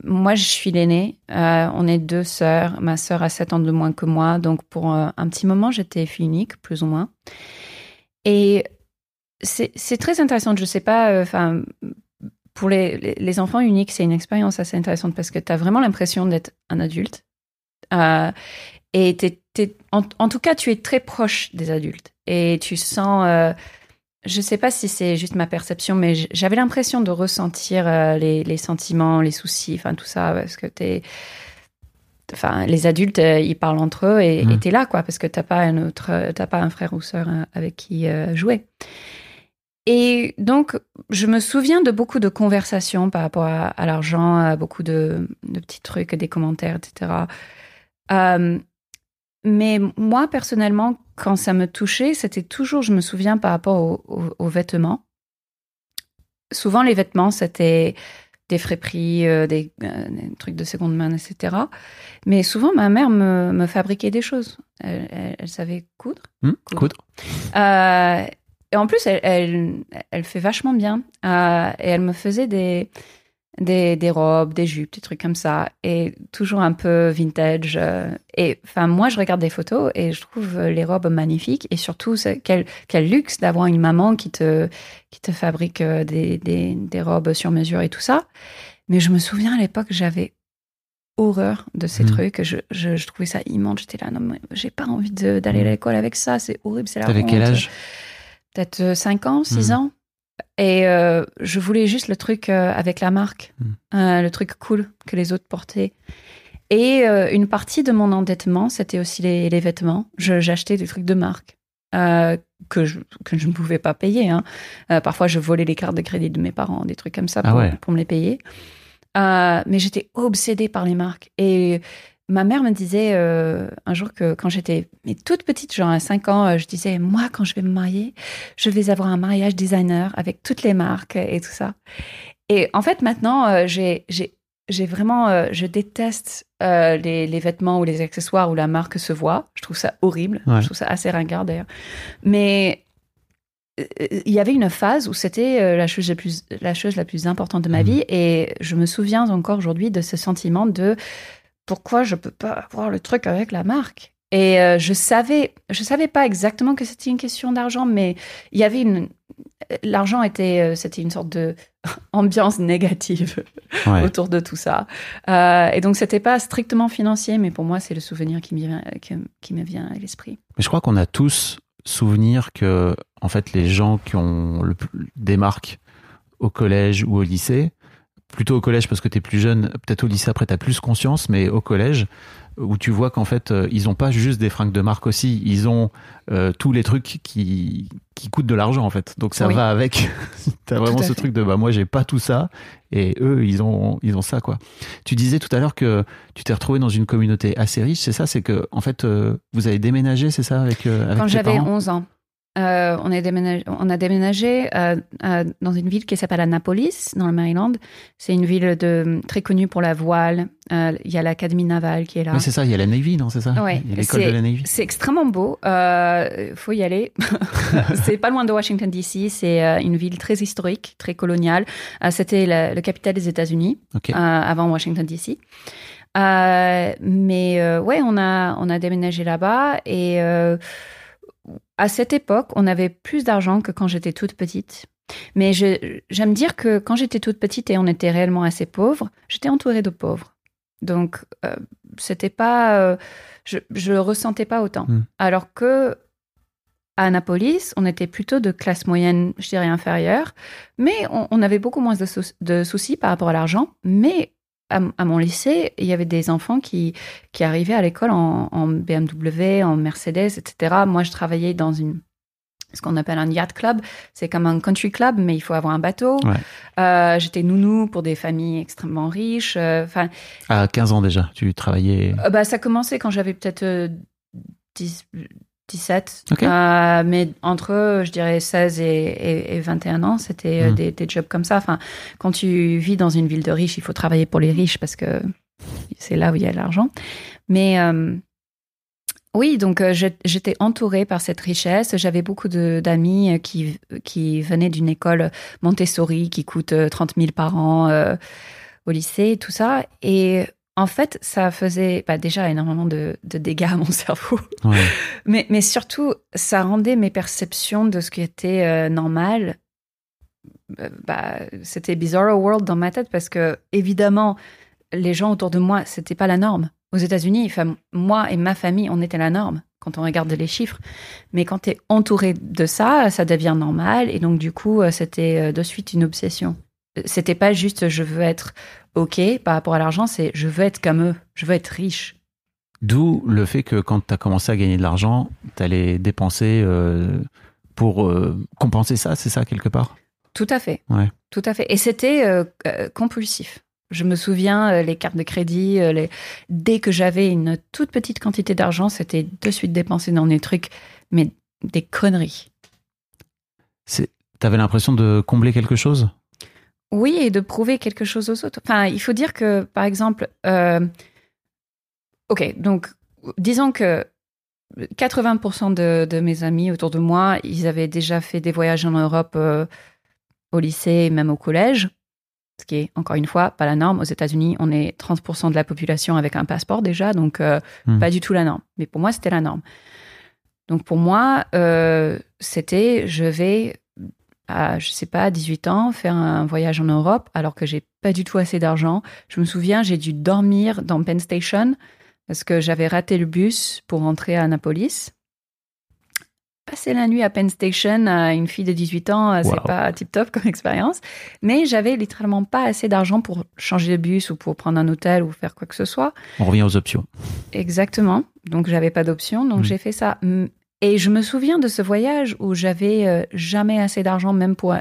moi je suis l'aînée. euh, on est deux sœurs. Ma sœur a 7 ans de moins que moi. Donc pour euh, un petit moment, j'étais fille unique, plus ou moins. Et c'est très intéressant. Je sais pas, euh, enfin, pour les, les- enfants uniques, c'est une expérience assez intéressante parce que tu as vraiment l'impression d'être un adulte. Euh, et t'es- en, en tout cas, tu es très proche des adultes. Et tu sens. euh, je sais pas si c'est juste ma perception, mais j'avais l'impression de ressentir euh, les, les sentiments, les soucis, enfin tout ça, parce que t'es. Enfin, les adultes, euh, ils parlent entre eux et
Mm.
et t'es là, quoi, parce que t'as pas un autre, euh, t'as pas un frère ou sœur euh, avec qui euh, jouer. Et donc, je me souviens de beaucoup de conversations par rapport à, à l'argent, à beaucoup de, de petits trucs, des commentaires, etc. Euh, mais moi, personnellement, quand ça me touchait, c'était toujours, je me souviens, par rapport au- au- aux vêtements. Souvent, les vêtements, c'était des friperies, euh, des, euh, des trucs de seconde main, etc. Mais souvent, ma mère me, me fabriquait des choses. Elle, elle- elle savait coudre.
Hmm,
Coudre. Euh, et en plus, elle, elle, elle fait vachement bien. Euh, et elle me faisait des, des, des robes, des jupes, des trucs comme ça. Et toujours un peu vintage. euh. et enfin, moi, je regarde des photos et je trouve les robes magnifiques. Et surtout, quel, quel luxe d'avoir une maman qui te, qui te fabrique euh, des, des, des robes sur mesure et tout ça. Mais je me souviens à l'époque, j'avais horreur de ces
Mhm.
trucs. Je, je, je trouvais ça immonde. J'étais là, non, mais j'ai pas envie d'aller à
Mhm.
l'école avec ça. C'est horrible, c'est la
T'avais quel âge?
Peut-être 5 ans, 6
Mhm.
ans. Et euh, je voulais juste le truc euh, avec la marque,
Mhm.
Euh, le truc cool que les autres portaient. Et une partie de mon endettement, c'était aussi les, les vêtements. J'achetais des trucs de marque que, je, que je ne pouvais pas payer. hein. Parfois, je volais les cartes de crédit de mes parents, des trucs comme ça
Ah
pour,
ouais.
pour me les payer. Mais j'étais obsédée par les marques. Et ma mère me disait euh, un jour que quand j'étais toute petite, genre à 5 ans, euh, je disais, moi, quand je vais me marier, je vais avoir un mariage designer avec toutes les marques et tout ça. Et en fait, maintenant, euh, j'ai, vraiment, euh, je déteste euh, les, les vêtements ou les accessoires où la marque se voit. Je trouve ça horrible.
Ouais.
Je trouve ça assez ringard d'ailleurs. Mais euh, il y avait une phase où c'était la chose la plus, la chose la plus importante de ma
Mhm.
vie. Et je me souviens encore aujourd'hui de ce sentiment de pourquoi je peux pas avoir le truc avec la marque. Et euh, je savais, je savais pas exactement que c'était une question d'argent, mais il y avait une, l'argent était, euh, c'était une sorte de ambiance négative
Ouais.
autour de tout ça. Euh, et donc c'était pas strictement financier, mais pour moi c'est le souvenir qui me vient, qui, qui me vient à l'esprit.
Mais je crois qu'on a tous souvenir que, en fait, les gens qui ont le, des marques au collège ou au lycée, plutôt au collège parce que tu es plus jeune, peut-être au lycée après tu as plus conscience, mais au collège, où tu vois qu'en fait, euh, ils ont pas juste des fringues de marque aussi, ils ont euh, tous les trucs qui, qui coûtent de l'argent en fait. Donc ça
Oui.
va avec. tu as vraiment
Tout
ce
fait.
truc de bah moi j'ai pas tout ça et eux ils ont ils ont ça quoi. Tu disais tout à l'heure que tu t'es retrouvé dans une communauté assez riche, c'est ça? C'est que en fait euh, vous avez déménagé, c'est ça avec, euh, avec
Quand j'avais
parents?
11 ans, euh, on, est déménagé, on a déménagé euh, euh, dans une ville qui s'appelle Annapolis, dans le Maryland. C'est une ville de, très connue pour la voile. Il y a l'Académie navale qui est là.
Oui, c'est ça, il y a la Navy, non C'est ça?
Ouais,
Il y a l'école de la Navy.
C'est extrêmement beau. Il faut y aller. c'est pas loin de Washington, D.C. C'est une ville très historique, très coloniale. C'était la, le capital des États-Unis avant Washington, D.C. Mais ouais, on a, on a déménagé là-bas et à cette époque, on avait plus d'argent que quand j'étais toute petite. Mais j'aime dire que quand j'étais toute petite et on était réellement assez pauvres, j'étais entourée de pauvres. Donc, euh, c'était pas. euh, je, je le ressentais pas autant.
Hmm.
Alors que à Annapolis, on était plutôt de classe moyenne, je dirais inférieure, mais on, on avait beaucoup moins de, sou- de soucis par rapport à l'argent. Mais à, mon lycée, il y avait des enfants qui, qui arrivaient à l'école en, en BMW, en Mercedes, etc. Moi, je travaillais dans une ce qu'on appelle un yacht club. C'est comme un country club, mais il faut avoir un bateau.
Ouais.
Euh, J'étais nounou pour des familles extrêmement riches. Euh,
À 15 ans déjà, tu travaillais.
euh, bah, ça commençait quand j'avais peut-être euh, 10 17.
Ok.
Euh, mais entre, je dirais, 16 et, et- et 21 ans, c'était euh,
Hmm.
des, des jobs comme ça. Enfin, quand tu vis dans une ville de riches, il faut travailler pour les riches parce que c'est là où il y a l'argent. Mais euh, oui, donc j'étais entourée par cette richesse. J'avais beaucoup d'amis qui, qui venaient d'une école Montessori qui coûte euh, 30 000 par an euh, au lycée et tout ça. Et en fait, ça faisait bah, déjà énormément de, de dégâts à mon cerveau.
Ouais.
Mais, mais surtout, ça rendait mes perceptions de ce qui était euh, normal. euh, Bah, c'était bizarre world dans ma tête parce que, évidemment, les gens autour de moi, c'était pas la norme. Aux États-Unis, enfin, moi et ma famille, on était la norme quand on regarde les chiffres. Mais quand tu es entouré de ça, ça devient normal. Et donc, du coup, euh, c'était de suite une obsession. C'était pas juste je veux être OK par rapport à l'argent, c'est je veux être comme eux, je veux être riche.
D'où le fait que quand tu as commencé à gagner de l'argent, tu allais dépenser euh, pour euh, compenser ça, c'est ça quelque part?
Tout à fait.
Ouais.
Tout à fait. Et c'était euh, compulsif. Je me souviens, les cartes de crédit, les... dès que j'avais une toute petite quantité d'argent, c'était de suite dépensé dans des trucs, mais des conneries.
Tu avais l'impression de combler quelque chose?
Oui, et de prouver quelque chose aux autres. Enfin, il faut dire que, par exemple, euh, ok, donc disons que 80% de, de, mes amis autour de moi, ils avaient déjà fait des voyages en Europe euh, au lycée, même au collège, ce qui est encore une fois pas la norme. Aux États-Unis, on est 30% de la population avec un passeport déjà, donc euh,
Hmm.
pas du tout la norme. Mais pour moi, c'était la norme. Donc pour moi, euh, c'était je vais à, je sais pas, 18 ans, faire un voyage en Europe alors que j'ai pas du tout assez d'argent. Je me souviens, j'ai dû dormir dans Penn Station parce que j'avais raté le bus pour rentrer à Annapolis. Passer la nuit à Penn Station à une fille de 18 ans, euh, c'est
Wow.
pas tip top comme expérience. Mais j'avais littéralement pas assez d'argent pour changer de bus ou pour prendre un hôtel ou faire quoi que ce soit.
On revient aux options.
Exactement. Donc j'avais pas d'option, donc
Mm.
j'ai fait ça. Mm. Et je me souviens de ce voyage où j'avais euh, jamais assez d'argent, même pour.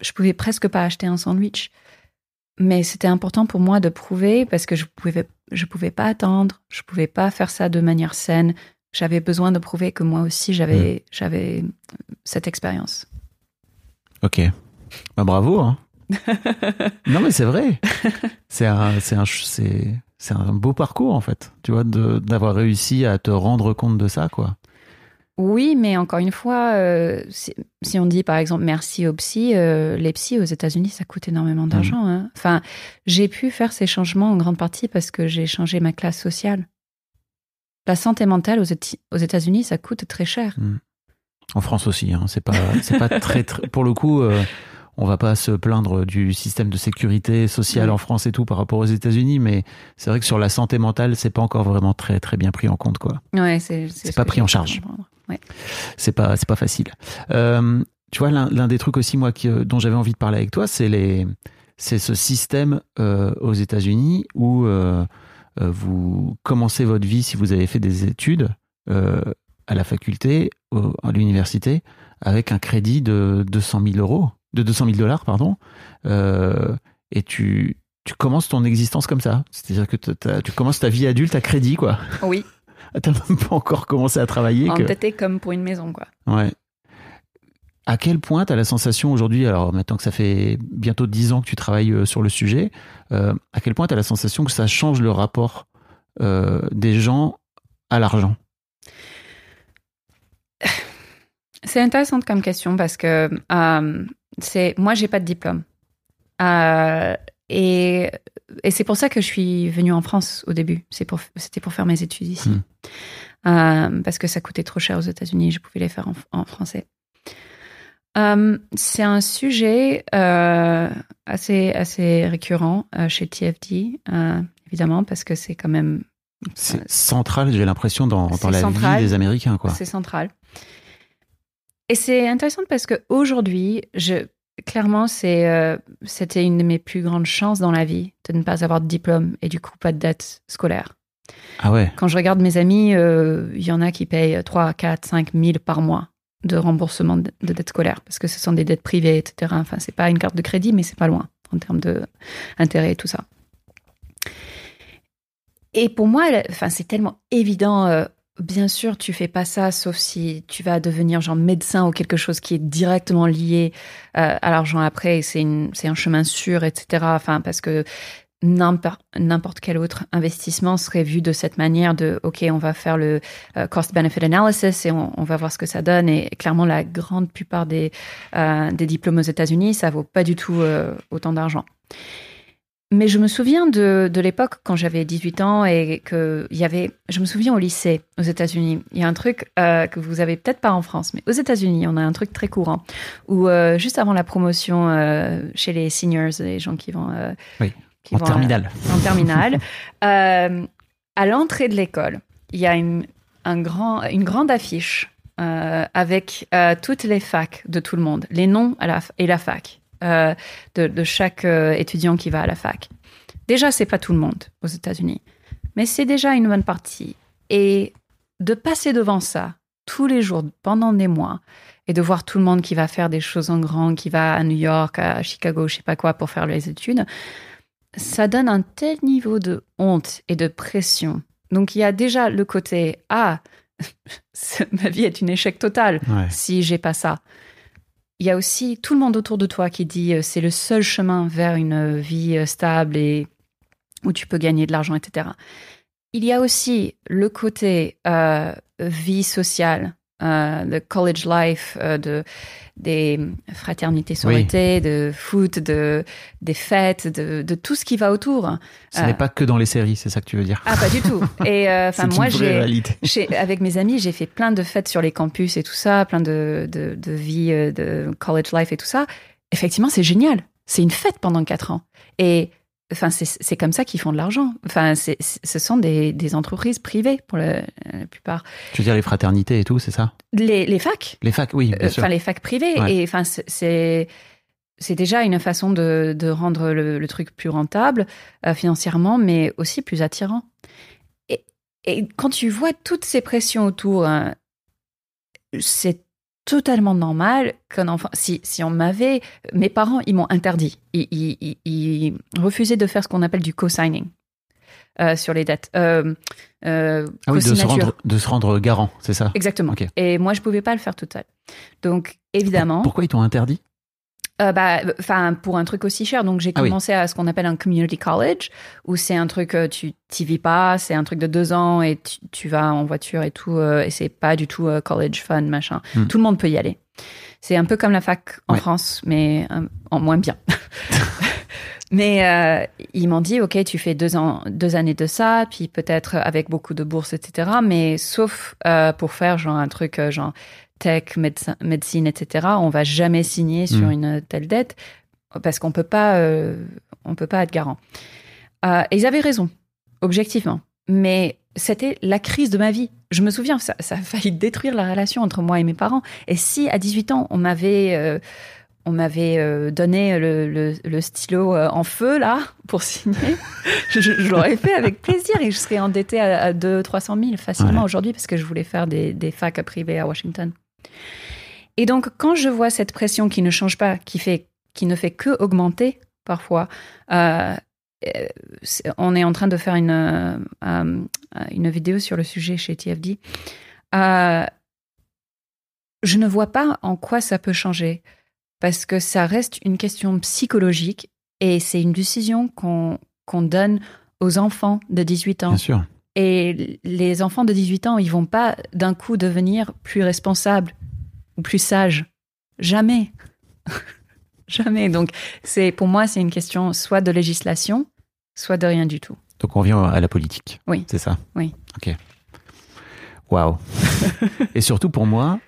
je- pouvais presque pas acheter un sandwich. Mais c'était important pour moi de prouver parce que je pouvais, je pouvais pas attendre, je pouvais pas faire ça de manière saine. J'avais besoin de prouver que moi aussi j'avais, j'avais cette expérience.
Ok. Bah, bravo. Hein. non, mais c'est vrai. C'est un, c'est un, c'est, c'est un beau parcours, en fait. Tu vois, de- d'avoir réussi à te rendre compte de ça, quoi.
Oui, mais encore une fois, euh, si, si on dit par exemple merci aux psy, euh, les psys aux États-Unis, ça coûte énormément d'argent. hein. Enfin, j'ai pu faire ces changements en grande partie parce que j'ai changé ma classe sociale. La santé mentale aux, États-Unis, ça coûte très cher.
En France aussi, hein. c'est pas, c'est pas très, très- Pour le coup, euh, on va pas se plaindre du système de sécurité sociale en France et tout par rapport aux États-Unis, mais c'est vrai que sur la santé mentale, c'est pas encore vraiment très, très bien pris en compte, quoi.
Ouais, c'est
C'est
ce
pas pris en charge.
comprendre. Ouais.
c'est pas c'est pas facile. Euh, tu vois l'un des trucs aussi moi qui, euh, dont j'avais envie de parler avec toi, c'est les c'est ce système euh, aux États-Unis où euh, vous commencez votre vie si vous avez fait des études à la faculté, au- à l'université, avec un crédit de 200 000 euros, de 200 000 dollars pardon, et tu tu commences ton existence comme ça, c'est-à-dire que tu commences ta vie adulte à crédit quoi.
Oui,
T'as même pas encore commencé à travailler. que-
endetté comme pour une maison, quoi.
Ouais. À quel point tu as la sensation aujourd'hui, alors maintenant que ça fait bientôt 10 ans que tu travailles euh, sur le sujet, euh, à quel point tu as la sensation que ça change le rapport euh, des gens à l'argent?
C'est intéressant comme question parce que euh, c'est moi j'ai pas de diplôme et, et c'est pour ça que je suis venue en France au début. Pour c'était pour faire mes études ici
Hmm.
Euh, parce que ça coûtait trop cher aux États-Unis. Je pouvais les faire en, en français. Euh, c'est un sujet euh, assez assez récurrent chez TFD évidemment parce que c'est quand même
C'est central, j'ai l'impression, dans, dans la
central.
vie des Américains.
C'est central. Et c'est intéressant parce qu'aujourd'hui, je, clairement, c'est, euh, c'était une de mes plus grandes chances dans la vie de ne pas avoir de diplôme et du coup pas de dette scolaire.
Ah ouais
Quand je regarde mes amis, euh, il y en a qui payent 3, 4, 5 000 par mois de remboursement de, de dettes scolaires parce que ce sont des dettes privées, etc. Enfin, c'est pas une carte de crédit, mais c'est pas loin en termes d'intérêt et tout ça. Et pour moi, enfin, c'est tellement évident. euh, bien sûr, tu fais pas ça, sauf si tu vas devenir genre médecin ou quelque chose qui est directement lié euh, à l'argent après. C'est un chemin sûr, etc. Parce que n'importe quel autre investissement serait vu de cette manière de OK, on va faire le euh, cost-benefit analysis et on, va voir ce que ça donne. Et clairement, la grande plupart des, euh, diplômes aux États-Unis, ça vaut pas du tout autant d'argent. Mais je me souviens de, de l'époque quand j'avais 18 ans et que il y avait, je me souviens au lycée aux États-Unis, il y a un truc euh, que vous avez peut-être pas en France, mais aux États-Unis, on a un truc très courant où euh, juste avant la promotion euh, chez les seniors, les gens qui vont,
Oui,
qui
en
vont,
terminale.
en terminale, à l'entrée de l'école, il y a une, un grand, une grande affiche avec toutes les facs de tout le monde, les noms à la, et la fac euh, de, de chaque euh, étudiant qui va à la fac. Déjà, c'est pas tout le monde aux États-Unis, mais c'est déjà une bonne partie. Et de passer devant ça tous les jours pendant des mois et de voir tout le monde qui va faire des choses en grand, qui va à New York, à Chicago, je sais pas quoi, pour faire les études, ça donne un tel niveau de honte et de pression. Donc il y a déjà le côté ah, ma vie est un échec total
Ouais.
si j'ai pas ça. Il y a aussi tout le monde autour de toi qui dit euh, c'est le seul chemin vers une euh, vie euh, stable et où tu peux gagner de l'argent, etc. Il y a aussi le côté vie sociale, de college life, euh, de, des fraternités sororités, de foot, de, des fêtes, de, de tout ce qui va autour.
Ce
Euh,
n'est pas que dans les séries, c'est ça que tu veux dire.
Ah, pas du tout. Et euh, enfin, moi, j'ai, avec mes amis, j'ai fait plein de fêtes sur les campus et tout ça, plein de, de, de vie, euh, de college life et tout ça. Effectivement, c'est génial. C'est une fête pendant quatre ans. Et enfin, c'est, comme ça qu'ils font de l'argent. Enfin, ce sont des, des entreprises privées pour le- la plupart.
Tu veux dire les fraternités et tout, c'est ça?
Les, les facs,
Les facs, oui, bien
euh,
sûr.
enfin les facs privées.
Ouais.
Et enfin, c'est- c'est c'est déjà une façon de, de rendre le, le truc plus rentable euh, financièrement, mais aussi plus attirant. Et, et quand tu vois toutes ces pressions autour, hein, c'est totalement normal qu'un enfant. Si, si on m'avait, mes parents, ils m'ont interdit. Ils, ils- ils- refusaient de faire ce qu'on appelle du co-signing. euh, sur les dettes. Euh, euh,
Ah oui, de se, rendre, de se rendre garant, c'est ça?
Exactement. Et moi, je pouvais pas le faire toute seule. Donc, évidemment,
Pourquoi ils t'ont interdit?
Euh, bah, enfin, pour un truc aussi cher. Donc, j'ai
Ah oui.
commencé à ce qu'on appelle un community college, où c'est un truc, euh, tu t'y vis pas, c'est un truc de deux ans et tu, tu vas en voiture et tout, euh, et c'est pas du tout euh, college fun, machin.
Hmm.
Tout le monde peut y aller. C'est un peu comme la fac en
Ouais.
France, mais en moins bien. mais ils m'ont dit, OK, tu fais deux, ans, deux années de ça, puis peut-être avec beaucoup de bourses, etc. Mais sauf pour faire genre un truc genre tech, médecin- médecine, etc. On va jamais signer sur
Mm.
une telle dette parce qu'on peut pas, euh, on peut pas être garant. Euh, et ils avaient raison, objectivement. Mais c'était la crise de ma vie. Je me souviens, ça, ça a failli détruire la relation entre moi et mes parents. Et si à 18 ans, on m'avait euh, on m'avait donné le, le- le stylo en feu, là, pour signer, je, je l'aurais fait avec plaisir et je serais endettée à, à 200 300 000 facilement
Ouais.
aujourd'hui parce que je voulais faire des, des facs privées à Washington. Et donc, quand je vois cette pression qui ne change pas, qui, fait, qui ne fait que augmenter parfois, euh, euh, on est en train de faire une, euh, une vidéo sur le sujet chez TFD. Je ne vois pas en quoi ça peut changer parce que ça reste une question psychologique et c'est une décision qu'on qu'on donne aux enfants de 18 ans.
Bien sûr.
Et les enfants de 18 ans, ils vont pas d'un coup devenir plus responsables ou plus sages. Jamais. Jamais. Donc, c'est pour moi, c'est une question soit de législation, soit de rien du tout.
Donc on vient à la politique.
Oui.
C'est ça?
Oui.
Ok. Waouh. Et surtout pour moi,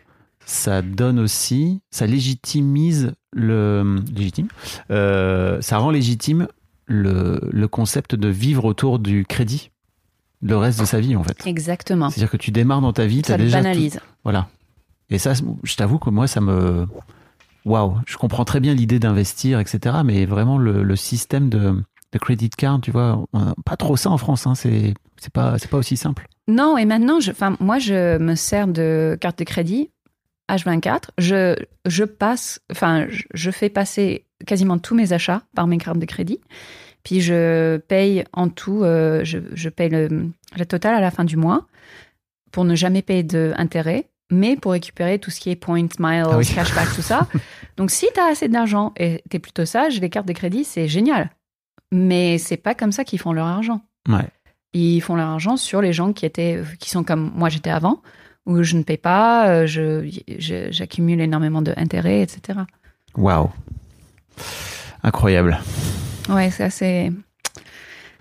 ça donne aussi, ça légitimise le. Légitime Euh, Ça rend légitime le, le concept de vivre autour du crédit le reste de sa vie en fait.
Exactement.
C'est-à-dire que tu démarres dans ta vie, tu
Ça
as déjà. tout-
banalise.
Voilà. Et ça, je t'avoue que moi, ça me. Waouh, je comprends très bien l'idée d'investir, etc. Mais vraiment, le, le système de, de credit card, tu vois, pas trop ça en France. Hein, c'est c'est pas, pas aussi simple.
Non, et maintenant, je, moi, je me sers de carte de crédit H24. Je, je passe, enfin, je, je fais passer quasiment tous mes achats par mes cartes de crédit. Puis je paye en tout, euh, je, je paye le, le total à la fin du mois pour ne jamais payer d'intérêt, mais pour récupérer tout ce qui est points, miles,
Ah oui.
cashback, tout ça. Donc, si tu as assez d'argent et tu es plutôt sage, les cartes de crédit, c'est génial. Mais c'est pas comme ça qu'ils font leur argent.
Ouais.
Ils font leur argent sur les gens qui étaient, qui sont comme moi j'étais avant, où je ne paye pas, euh, je, je- j'accumule énormément d'intérêts, etc.
Waouh. Incroyable.
Ouais, c'est assez,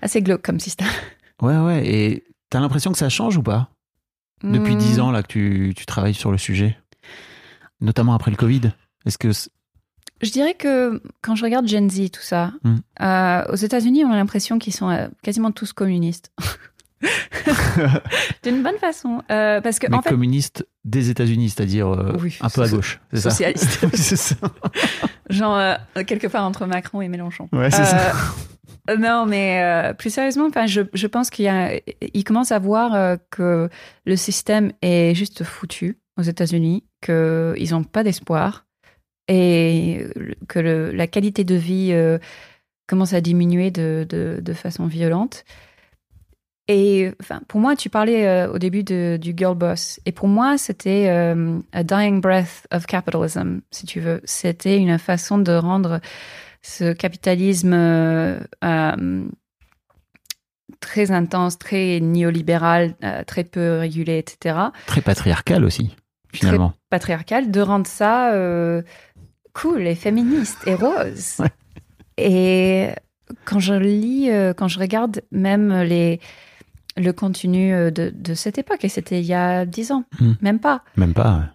assez glauque comme système.
Ouais, ouais. Et t'as l'impression que ça change ou pas? Depuis
Hmm.
10 ans là que tu, tu travailles sur le sujet, notamment après le Covid. Est-ce que
Je dirais que quand je regarde Gen Z, tout ça,
Hmm.
euh, aux États-Unis, on a l'impression qu'ils sont euh, quasiment tous communistes. D'une bonne façon. Euh, parce que,
mais
en fait,
communiste des États-Unis, c'est-à-dire euh,
Oui,
un peu à gauche, c'est ça
socialiste.
Oui, c'est ça.
genre, euh, quelque part entre Macron et Mélenchon.
Ouais, c'est ça.
Euh, Non, mais plus sérieusement, enfin, je, je pense qu'il il commence à voir que le système est juste foutu aux États-Unis, qu'ils n'ont pas d'espoir et que le- la qualité de vie commence à diminuer de, de, de façon violente. Et enfin, pour moi, tu parlais euh, au début de, du girl boss. Et pour moi, c'était euh, a dying breath of capitalism, si tu veux. C'était une façon de rendre ce capitalisme euh, très intense, très néolibéral, très peu régulé, etc.
Très patriarcal aussi, finalement.
Très patriarcal, de rendre ça cool et féministe et rose.
Ouais.
Et quand je lis, quand je regarde même les, le contenu euh, de, de cette époque, et c'était il y a dix ans,
Hmm.
même pas,
Même pas. ouais.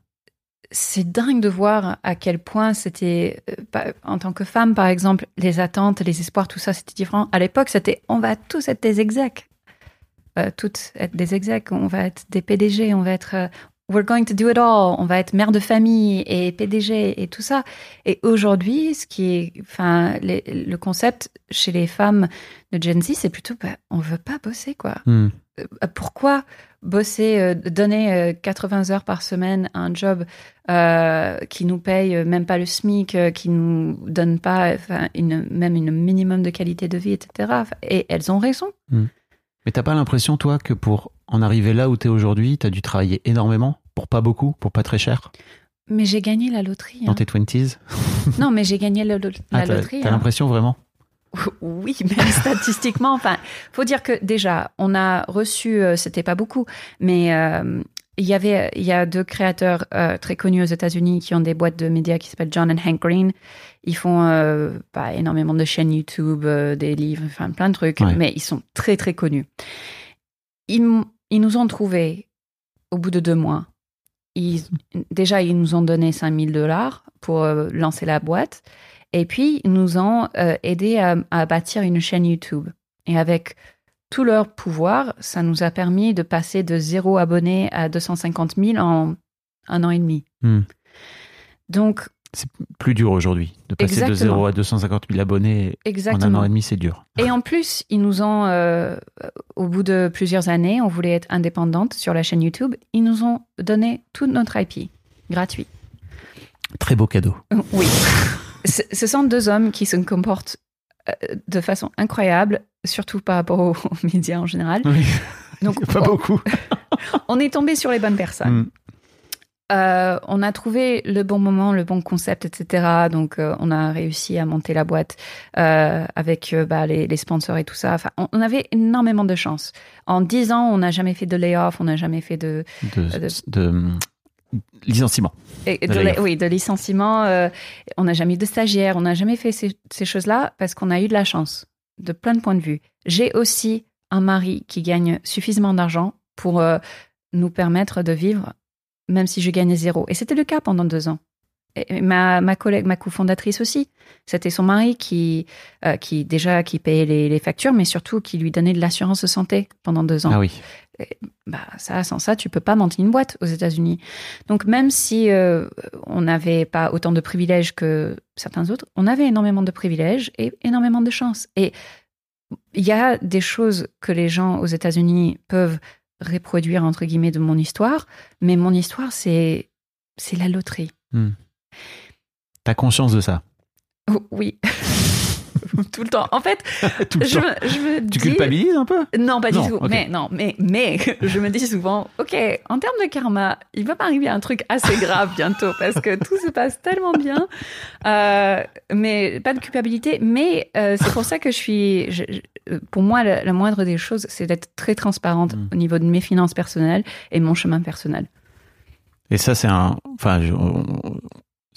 c'est dingue de voir à quel point c'était, euh, en tant que femme par exemple, les attentes, les espoirs, tout ça, c'était différent. À l'époque, c'était on va tous être des execs. Euh, toutes être des execs, on va être des PDG, on va être. Euh, We're going to do it all. On va être mère de famille et PDG et tout ça. Et aujourd'hui, ce qui est, enfin, les- le concept chez les femmes de Gen Z, c'est plutôt, bah, on veut pas bosser, quoi.
Hmm.
Euh, pourquoi bosser, euh, donner euh, 80 heures par semaine à un job euh, qui nous paye euh, même pas le SMIC, euh, qui nous donne pas enfin, une, même une minimum de qualité de vie, etc. Et elles ont raison.
Mais t'as pas l'impression, toi, que pour en arriver là où t'es aujourd'hui, t'as dû travailler énormément pour pas beaucoup, pour pas très cher,
Mais j'ai gagné la loterie.
dans
hein.
tes 20s
Non, mais j'ai gagné le- la
Ah, T'as
loterie.
t'as
hein.
l'impression vraiment?
Oui, même statistiquement. Enfin, faut dire que déjà, on a reçu, euh, c'était pas beaucoup, mais euh, il y avait, il y a deux créateurs euh, très connus aux États-Unis qui ont des boîtes de médias qui s'appellent John and Hank Green. Ils font pas énormément de chaînes YouTube, des livres, enfin plein de trucs,
Ouais.
mais ils sont très très connus. Ils, ils nous ont trouvés au bout de deux mois. Ils, déjà, ils nous ont donné 5000 dollars pour euh, lancer la boîte. Et puis, ils nous ont euh, aidé à, à bâtir une chaîne YouTube. Et avec tout leur pouvoir, ça nous a permis de passer de zéro abonné à 250 000 en un an et demi.
Hmm.
Donc,
plus dur aujourd'hui. De passer de
Exactement.
0 à 250 000 abonnés en un an
exactement.
et demi, c'est dur.
Et en plus, ils nous ont, euh, au bout de plusieurs années, on voulait être indépendante sur la chaîne YouTube, ils nous ont donné tout notre IP, gratuit.
Très beau cadeau.
Oui. ce, sont deux hommes qui se comportent euh, de façon incroyable, surtout par rapport aux, médias en général.
Oui.
Donc,
pas
on-
beaucoup.
on est tombé sur les bonnes personnes.
Hmm.
Euh, on a trouvé le bon moment, le bon concept, etc. Donc, euh, on a réussi à monter la boîte euh, avec bah, les, les sponsors et tout ça. Enfin, on, on avait énormément de chance. En dix ans, on n'a jamais fait de layoff, on n'a jamais fait de,
De,
de-
de, licenciement.
et-
De
oui, de licenciement. on n'a jamais eu de stagiaires, on n'a jamais fait ces, ces choses-là parce qu'on a eu de la chance de plein de points de vue. J'ai aussi un mari qui gagne suffisamment d'argent pour nous permettre de vivre, même si je gagnais zéro. Et c'était le cas pendant deux ans. Et ma, ma collègue, ma cofondatrice aussi, c'était son mari qui, euh, qui déjà qui payait les, les factures, mais surtout qui lui donnait de l'assurance santé pendant deux ans
Ah oui.
bah ça sans ça tu peux pas monter une boîte aux États-Unis donc même si euh, on n'avait pas autant de privilèges que certains autres on avait énormément de privilèges et énormément de chance et il y a des choses que les gens aux États-Unis peuvent reproduire entre guillemets de mon histoire mais mon histoire c'est c'est la loterie.
T'as conscience de ça?
Oh, oui tout le temps en fait
Tout le
je
temps.
me, je me
Tu
dis
culpabilises un peu?
Non, pas
Non,
du tout. Mais non, mais mais je me dis souvent, ok, en termes de karma, il va m'arriver un truc assez grave bientôt parce que tout se passe tellement bien. Euh, mais pas de culpabilité. Mais euh, c'est pour ça que je suis. je- je- pour moi, la, la moindre des choses, c'est d'être très transparente
Mm.
au niveau de mes finances personnelles et mon chemin personnel.
Et ça, c'est un, enfin, je-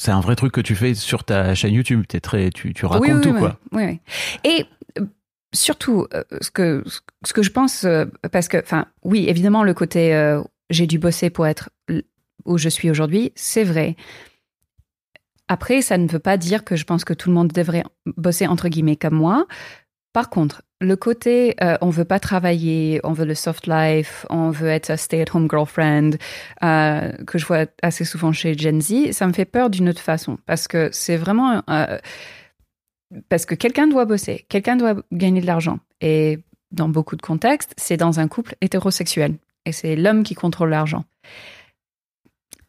c'est un vrai truc que tu fais sur ta chaîne YouTube. T'es très, tu, tu racontes
oui, oui,
tout,
oui,
quoi.
Oui, oui. Et euh, surtout, euh, ce que, ce que je pense, euh, parce que, enfin, oui, évidemment, le côté euh, j'ai dû bosser pour être où je suis aujourd'hui, c'est vrai. Après, ça ne veut pas dire que je pense que tout le monde devrait bosser entre guillemets comme moi. Par contre, le côté euh, on veut pas travailler, on veut le soft life, on veut être stay-at-home girlfriend, euh, que je vois assez souvent chez Gen Z, ça me fait peur d'une autre façon. Parce que c'est vraiment euh, parce que quelqu'un doit bosser, quelqu'un doit gagner de l'argent. Et dans beaucoup de contextes, c'est dans un couple hétérosexuel. Et c'est l'homme qui contrôle l'argent.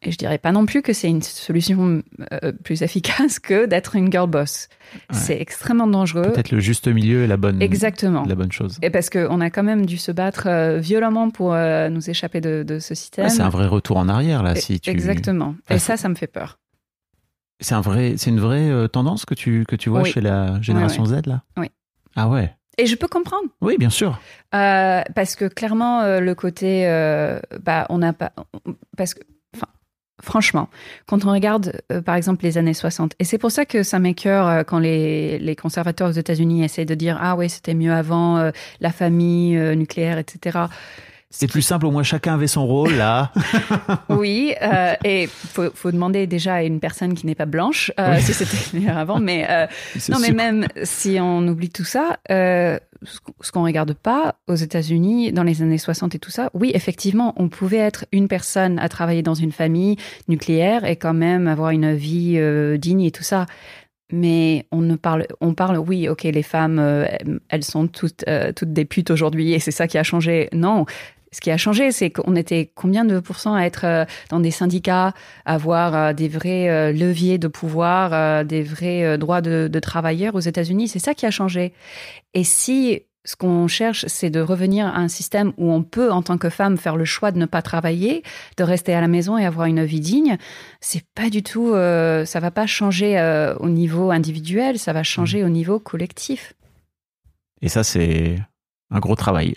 Et je dirais pas non plus que c'est une solution euh, plus efficace que d'être une girl boss.
Ouais.
C'est extrêmement dangereux.
Peut-être le juste milieu est la bonne,
Exactement.
la bonne chose.
Et parce qu'on a quand même dû se battre euh, violemment pour euh, nous échapper de, de ce système.
Ouais, c'est un vrai retour en arrière là. Si tu...
Exactement. Et ça, ça me fait peur.
C'est un vrai, c'est une vraie tendance que tu que tu vois
Oui.
chez la génération Z là?
Oui.
Ah ouais.
Et je peux comprendre.
Oui, bien sûr.
Euh, parce que clairement, euh, le côté, euh, bah, on n'a pas, parce que, franchement, quand on regarde, euh, par exemple, les années 60, et c'est pour ça que ça m'écœure euh, quand les, les conservateurs aux États-Unis essaient de dire, ah oui, c'était mieux avant, euh, la famille euh, nucléaire, etc.
C'est plus simple, au moins chacun avait son rôle là.
Oui, euh, et faut, faut demander déjà à une personne qui n'est pas blanche euh,
Oui.
si c'était mieux avant, mais euh, Non, mais même si on oublie tout ça, euh, ce qu'on- regarde pas aux États-Unis dans les années 60 et tout ça, oui, effectivement, on pouvait être une personne à travailler dans une famille nucléaire et quand même avoir une vie euh, digne et tout ça. Mais on ne parle, on parle, oui, ok, les femmes, euh, elles sont toutes, euh, toutes des putes aujourd'hui et c'est ça qui a changé. Non. Ce qui a changé, c'est qu'on était combien de pourcents à être euh, dans des syndicats, avoir euh, des vrais euh, leviers de pouvoir, des vrais droits de, de travailleurs aux États-Unis? C'est ça qui a changé. Et si ce qu'on cherche, c'est de revenir à un système où on peut, en tant que femme, faire le choix de ne pas travailler, de rester à la maison et avoir une vie digne, c'est pas du tout, euh, ça va pas changer euh, au niveau individuel, ça va changer au niveau collectif.
Et ça, c'est un gros travail.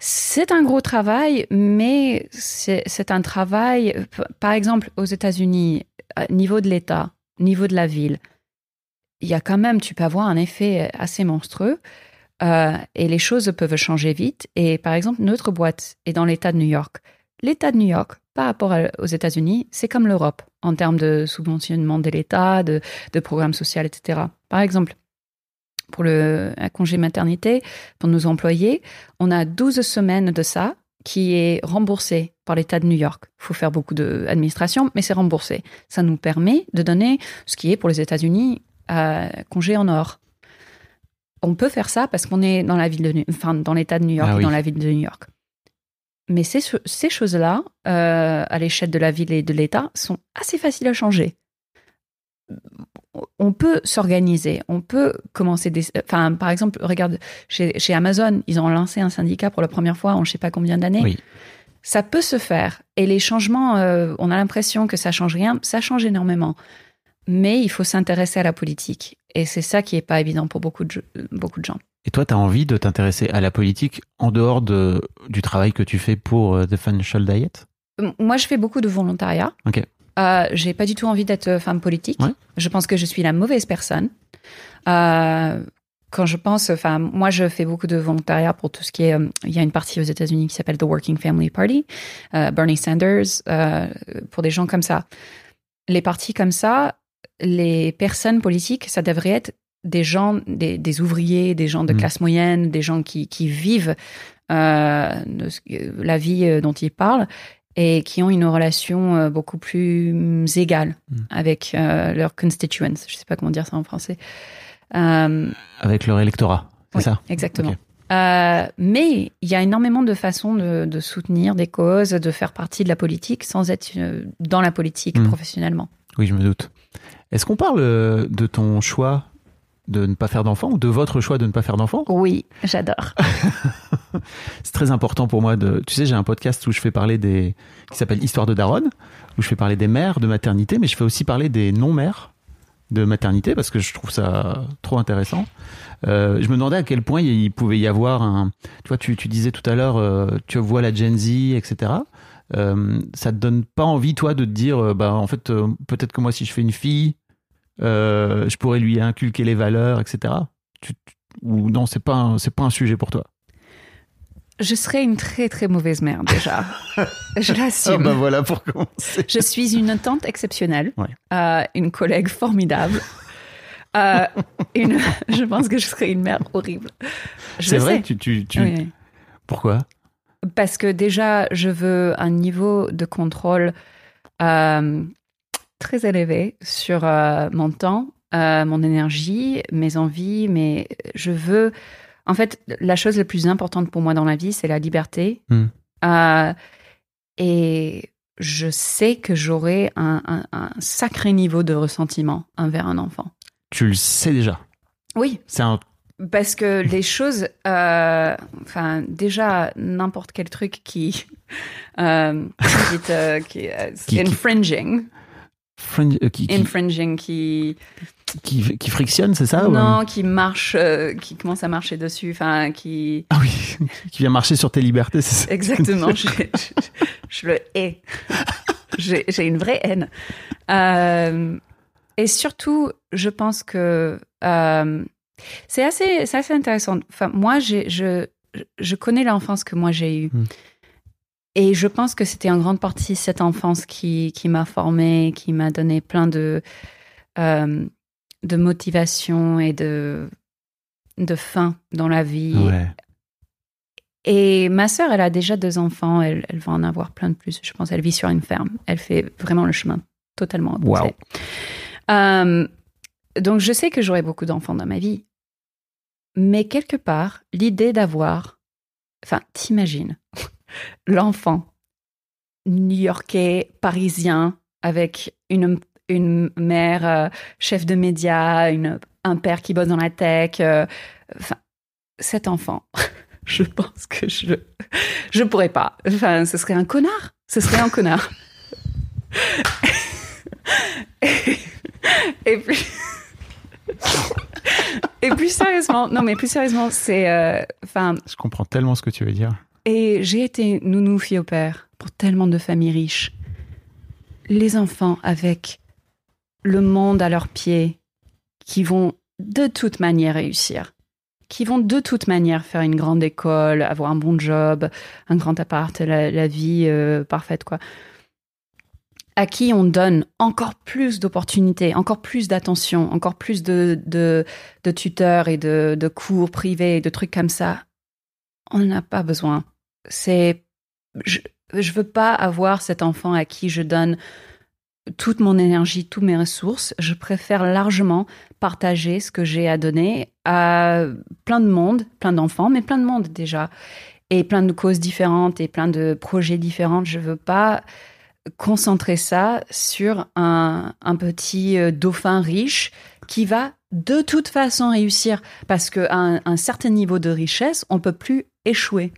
C'est un gros travail, mais c'est un travail, par exemple, aux États-Unis, à niveau de l'État, niveau de la ville, il y a quand même, tu peux avoir un effet assez monstrueux euh, et les choses peuvent changer vite. Et par exemple, notre boîte est dans l'État de New York. L'État de New York, par rapport aux États-Unis, c'est comme l'Europe en termes de subventionnement de l'État, de, de programmes sociaux, etc. Par exemple, pour le un congé maternité, pour nos employés, on a 12 semaines de ça qui est remboursé par l'État de New York. Il faut faire beaucoup d'administration, mais c'est remboursé. Ça nous permet de donner ce qui est pour les États-Unis euh, congé en or. On peut faire ça parce qu'on est dans la ville de, New- enfin, dans l'État de New York
Ah
et
oui.
dans la ville de New York. Mais ces, ces choses-là, euh, à l'échelle de la ville et de l'État, sont assez faciles à changer. On peut s'organiser, on peut commencer des... Enfin, par exemple, regarde, chez, chez Amazon, ils ont lancé un syndicat pour la première fois en je sais pas combien d'années.
Oui.
Ça peut se faire. Et les changements, euh, on a l'impression que ça change rien, ça change énormément. Mais il faut s'intéresser à la politique. Et c'est ça qui est pas évident pour beaucoup de, beaucoup de gens.
Et toi, tu as envie de t'intéresser à la politique en dehors de, du travail que tu fais pour euh, The Financial Diet?
Moi, je fais beaucoup de volontariat.
Ok.
Euh, j'ai pas du tout envie d'être femme politique.
Ouais.
Je pense que je suis la mauvaise personne. Euh, quand je pense, enfin, moi, je fais beaucoup de volontariat pour tout ce qui est. euh, Il y a une partie aux États-Unis qui s'appelle The Working Family Party, euh, Bernie Sanders, euh, pour des gens comme ça. Les partis comme ça, les personnes politiques, ça devrait être des gens, des, des ouvriers, des gens de
Mm.
classe moyenne, des gens qui, qui vivent euh, la vie euh, dont ils parlent et qui ont une relation euh, beaucoup plus mm, égale
Mm.
avec euh, leurs constituents. Je sais pas comment dire ça en français. Euh,
avec leur électorat, c'est
oui,
ça?
Exactement. Euh, mais il y a énormément de façons de, de soutenir des causes, de faire partie de la politique sans être dans la politique
Mm.
professionnellement.
Oui, je me doute. Est-ce qu'on parle de ton choix de ne pas faire d'enfant ou de votre choix de ne pas faire d'enfant
Oui, j'adore.
C'est très important pour moi de. Tu sais, j'ai un podcast où je fais parler des. qui s'appelle Histoire de Daronne, où je fais parler des mères de maternité, mais je fais aussi parler des non-mères de maternité parce que je trouve ça trop intéressant. Euh, je me demandais à quel point il pouvait y avoir un. Tu vois, tu, tu disais tout à l'heure, euh, tu vois la Gen Z, etc. Euh, ça te donne pas envie, toi, de te dire, euh, bah, en fait, euh, peut-être que moi, si je fais une fille, euh, je pourrais lui inculquer les valeurs, etc. Tu- tu- ou non, c'est pas, c'est pas un sujet pour toi.
Je serais une très très mauvaise mère déjà. Je
Ah
l'assume.
bah voilà pour commencer.
Je suis une tante exceptionnelle,
Ouais.
euh, une collègue formidable. Euh, une, je pense que je serais une mère horrible.
C'est vrai,
sais.
tu, tu, tu-
oui.
pourquoi?
Parce que déjà, je veux un niveau de contrôle euh, très élevé sur euh, mon temps, euh, mon énergie, mes envies, mais je veux... En fait, la chose la plus importante pour moi dans la vie, c'est la liberté.
Hmm.
Euh, et je sais que j'aurai un, un- un sacré niveau de ressentiment envers un enfant.
Tu le sais déjà?
Oui,
C'est un.
parce que les choses, euh, enfin, déjà, n'importe quel truc qui, euh, qui, euh,
Qui- qui-
infringing,
euh, qui, qui,
infringing, qui,
qui, qui frictionne, c'est ça ou-
non, qui marche, euh, qui commence à marcher dessus, enfin, qui,
Ah oui, qui vient marcher sur tes libertés, c'est ça
exactement, je, je, je le hais. J'ai une vraie haine. Euh, et surtout, je pense que c'est assez, assez intéressant. Enfin, moi, je, je connais l'enfance que moi j'ai eue.
Hmm.
Et je pense que c'était en grande partie cette enfance qui, qui m'a formée, qui m'a donné plein de, euh, de motivation et de, de faim dans la vie.
Ouais.
Et ma sœur, elle a déjà deux enfants, elle, elle va en avoir plein de plus. Je pense elle vit sur une ferme. Elle fait vraiment le chemin totalement opposé.
Wow.
Euh, donc je sais que j'aurai beaucoup d'enfants dans ma vie. Mais quelque part, l'idée d'avoir... Enfin, t'imagines, l'enfant new-yorkais, parisien, avec une, une mère euh, chef de médias, une, un père qui bosse dans la tech. euh, cet enfant, je pense que je je pourrais pas. Enfin, ce serait un connard. Ce serait un connard. et, plus et plus sérieusement, non mais plus sérieusement, c'est euh, enfin
Je comprends tellement ce que tu veux dire.
Et j'ai été nounou fille au père pour tellement de familles riches. Les enfants avec le monde à leurs pieds, qui vont de toute manière réussir, qui vont de toute manière faire une grande école, avoir un bon job, un grand appart, la, vie euh, parfaite, quoi. À qui on donne encore plus d'opportunités, encore plus d'attention, encore plus de, de, de tuteurs et de, de cours privés, de trucs comme ça. On n'a pas besoin c'est je je veux pas avoir cet enfant à qui je donne toute mon énergie, toutes mes ressources. Je préfère largement partager ce que j'ai à donner à plein de monde, plein d'enfants, mais plein de monde déjà, et plein de causes différentes et plein de projets différents. Je veux pas concentrer ça sur un, petit euh, dauphin riche qui va de toute façon réussir parce qu'à un, un certain niveau de richesse, on peut plus échouer.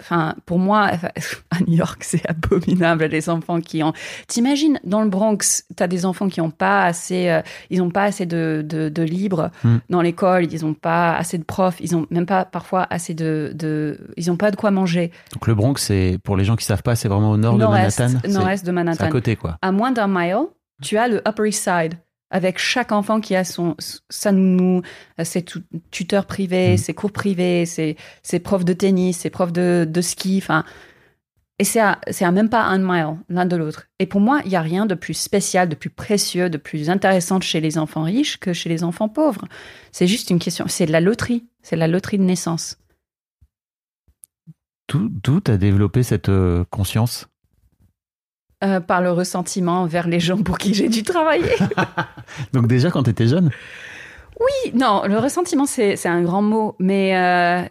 Enfin, pour moi, à New York, c'est abominable les enfants qui ont. T'imagines dans le Bronx, t'as des enfants qui ont pas assez, euh, ils ont pas assez de de, de libres
Hmm.
dans l'école, ils ont pas assez de profs, ils ont même pas parfois assez de de, ils ont pas de quoi manger.
Donc le Bronx, c'est pour les gens qui savent pas, c'est vraiment au nord
Nord-est,
de Manhattan.
Nord-est de
C'est à
Manhattan.
côté, quoi.
À moins d'un mile, tu as le Upper East Side avec chaque enfant qui a son sa nounou, euh, ses tu- tuteurs privés,
Mhm.
ses cours privés, ses, ses profs de tennis, ses profs de, de ski, enfin. Et c'est à, c'est à même pas un mile l'un de l'autre. Et pour moi, il y a rien de plus spécial, de plus précieux, de plus intéressant chez les enfants riches que chez les enfants pauvres. C'est juste une question, c'est de la loterie, c'est de la loterie de naissance.
D'où t'as développé cette euh, conscience?
Euh, par le ressentiment vers les gens pour qui j'ai dû travailler.
Donc déjà quand t'étais jeune?
Oui, non, le ressentiment, c'est un grand mot, mais euh,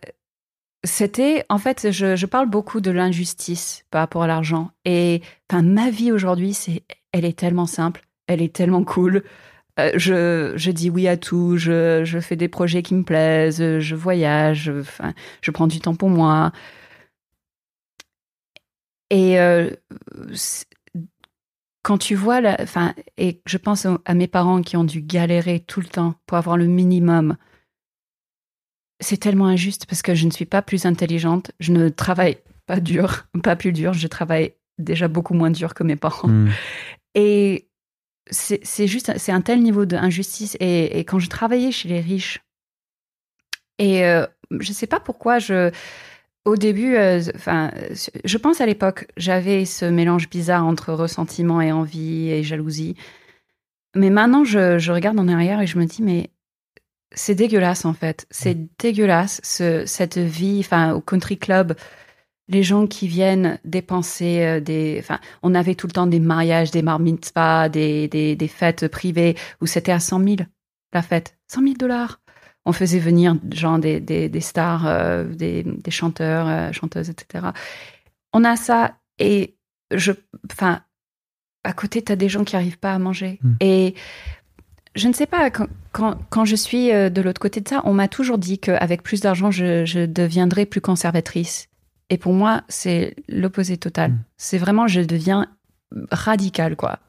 c'était, en fait, je, je parle beaucoup de l'injustice par rapport à l'argent. Et enfin, ma vie aujourd'hui, c'est, elle est tellement simple, elle est tellement cool. Euh, je, je dis oui à tout, je, je fais des projets qui me plaisent, je voyage, je, enfin, je prends du temps pour moi. Et euh, quand tu vois, la, enfin, et je pense à mes parents qui ont dû galérer tout le temps pour avoir le minimum, c'est tellement injuste parce que je ne suis pas plus intelligente, je ne travaille pas dur, pas plus dur, je travaille déjà beaucoup moins dur que mes parents.
Hmm.
Et c'est juste, c'est un tel niveau d'injustice. Et, et quand je travaillais chez les riches, et euh, je sais pas pourquoi, je, au début, euh, je pense à l'époque, j'avais ce mélange bizarre entre ressentiment et envie et jalousie. Mais maintenant, je, je regarde en arrière et je me dis, mais c'est dégueulasse en fait. C'est dégueulasse ce, cette vie, enfin, au country club les gens qui viennent dépenser euh, des. Enfin, on avait tout le temps des mariages, des bar mitzvahs, des, des, des fêtes privées où c'était à 100 000 la fête. 100 000 dollars. On faisait venir genre des, des, des stars, euh, des, des chanteurs, euh, chanteuses, etc. On a ça et je, enfin, à côté, tu as des gens qui arrivent pas à manger.
Mm.
Et je ne sais pas, quand, quand, quand je suis euh, de l'autre côté de ça, on m'a toujours dit qu'avec plus d'argent, je, je deviendrais plus conservatrice. Et pour moi, c'est l'opposé total.
Mm.
C'est vraiment, je deviens radical, quoi.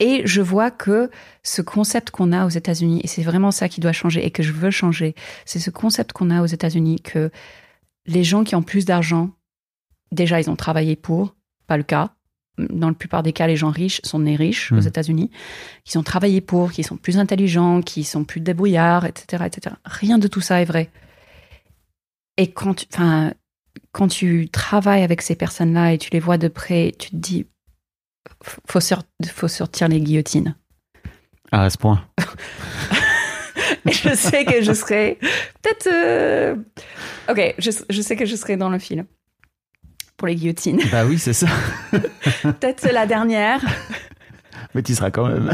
Et je vois que ce concept qu'on a aux États-Unis, et c'est vraiment ça qui doit changer et que je veux changer, c'est ce concept qu'on a aux États-Unis que les gens qui ont plus d'argent, déjà, ils ont travaillé pour, pas le cas. Dans la plupart des cas, les gens riches sont nés riches aux
Mm.
États-Unis, qui ont travaillé pour, qui sont plus intelligents, qui sont plus débrouillards, etc., etc. Rien de tout ça est vrai. Et quand tu, quand tu travailles avec ces personnes-là et tu les vois de près, tu te dis, faut, faut sortir les guillotines.
Ah, à ce point.
Je sais que je serai peut-être. euh, Ok, je, je sais que je serai dans le film pour les guillotines.
Bah oui, c'est ça.
Peut-être la dernière.
Mais tu seras quand même.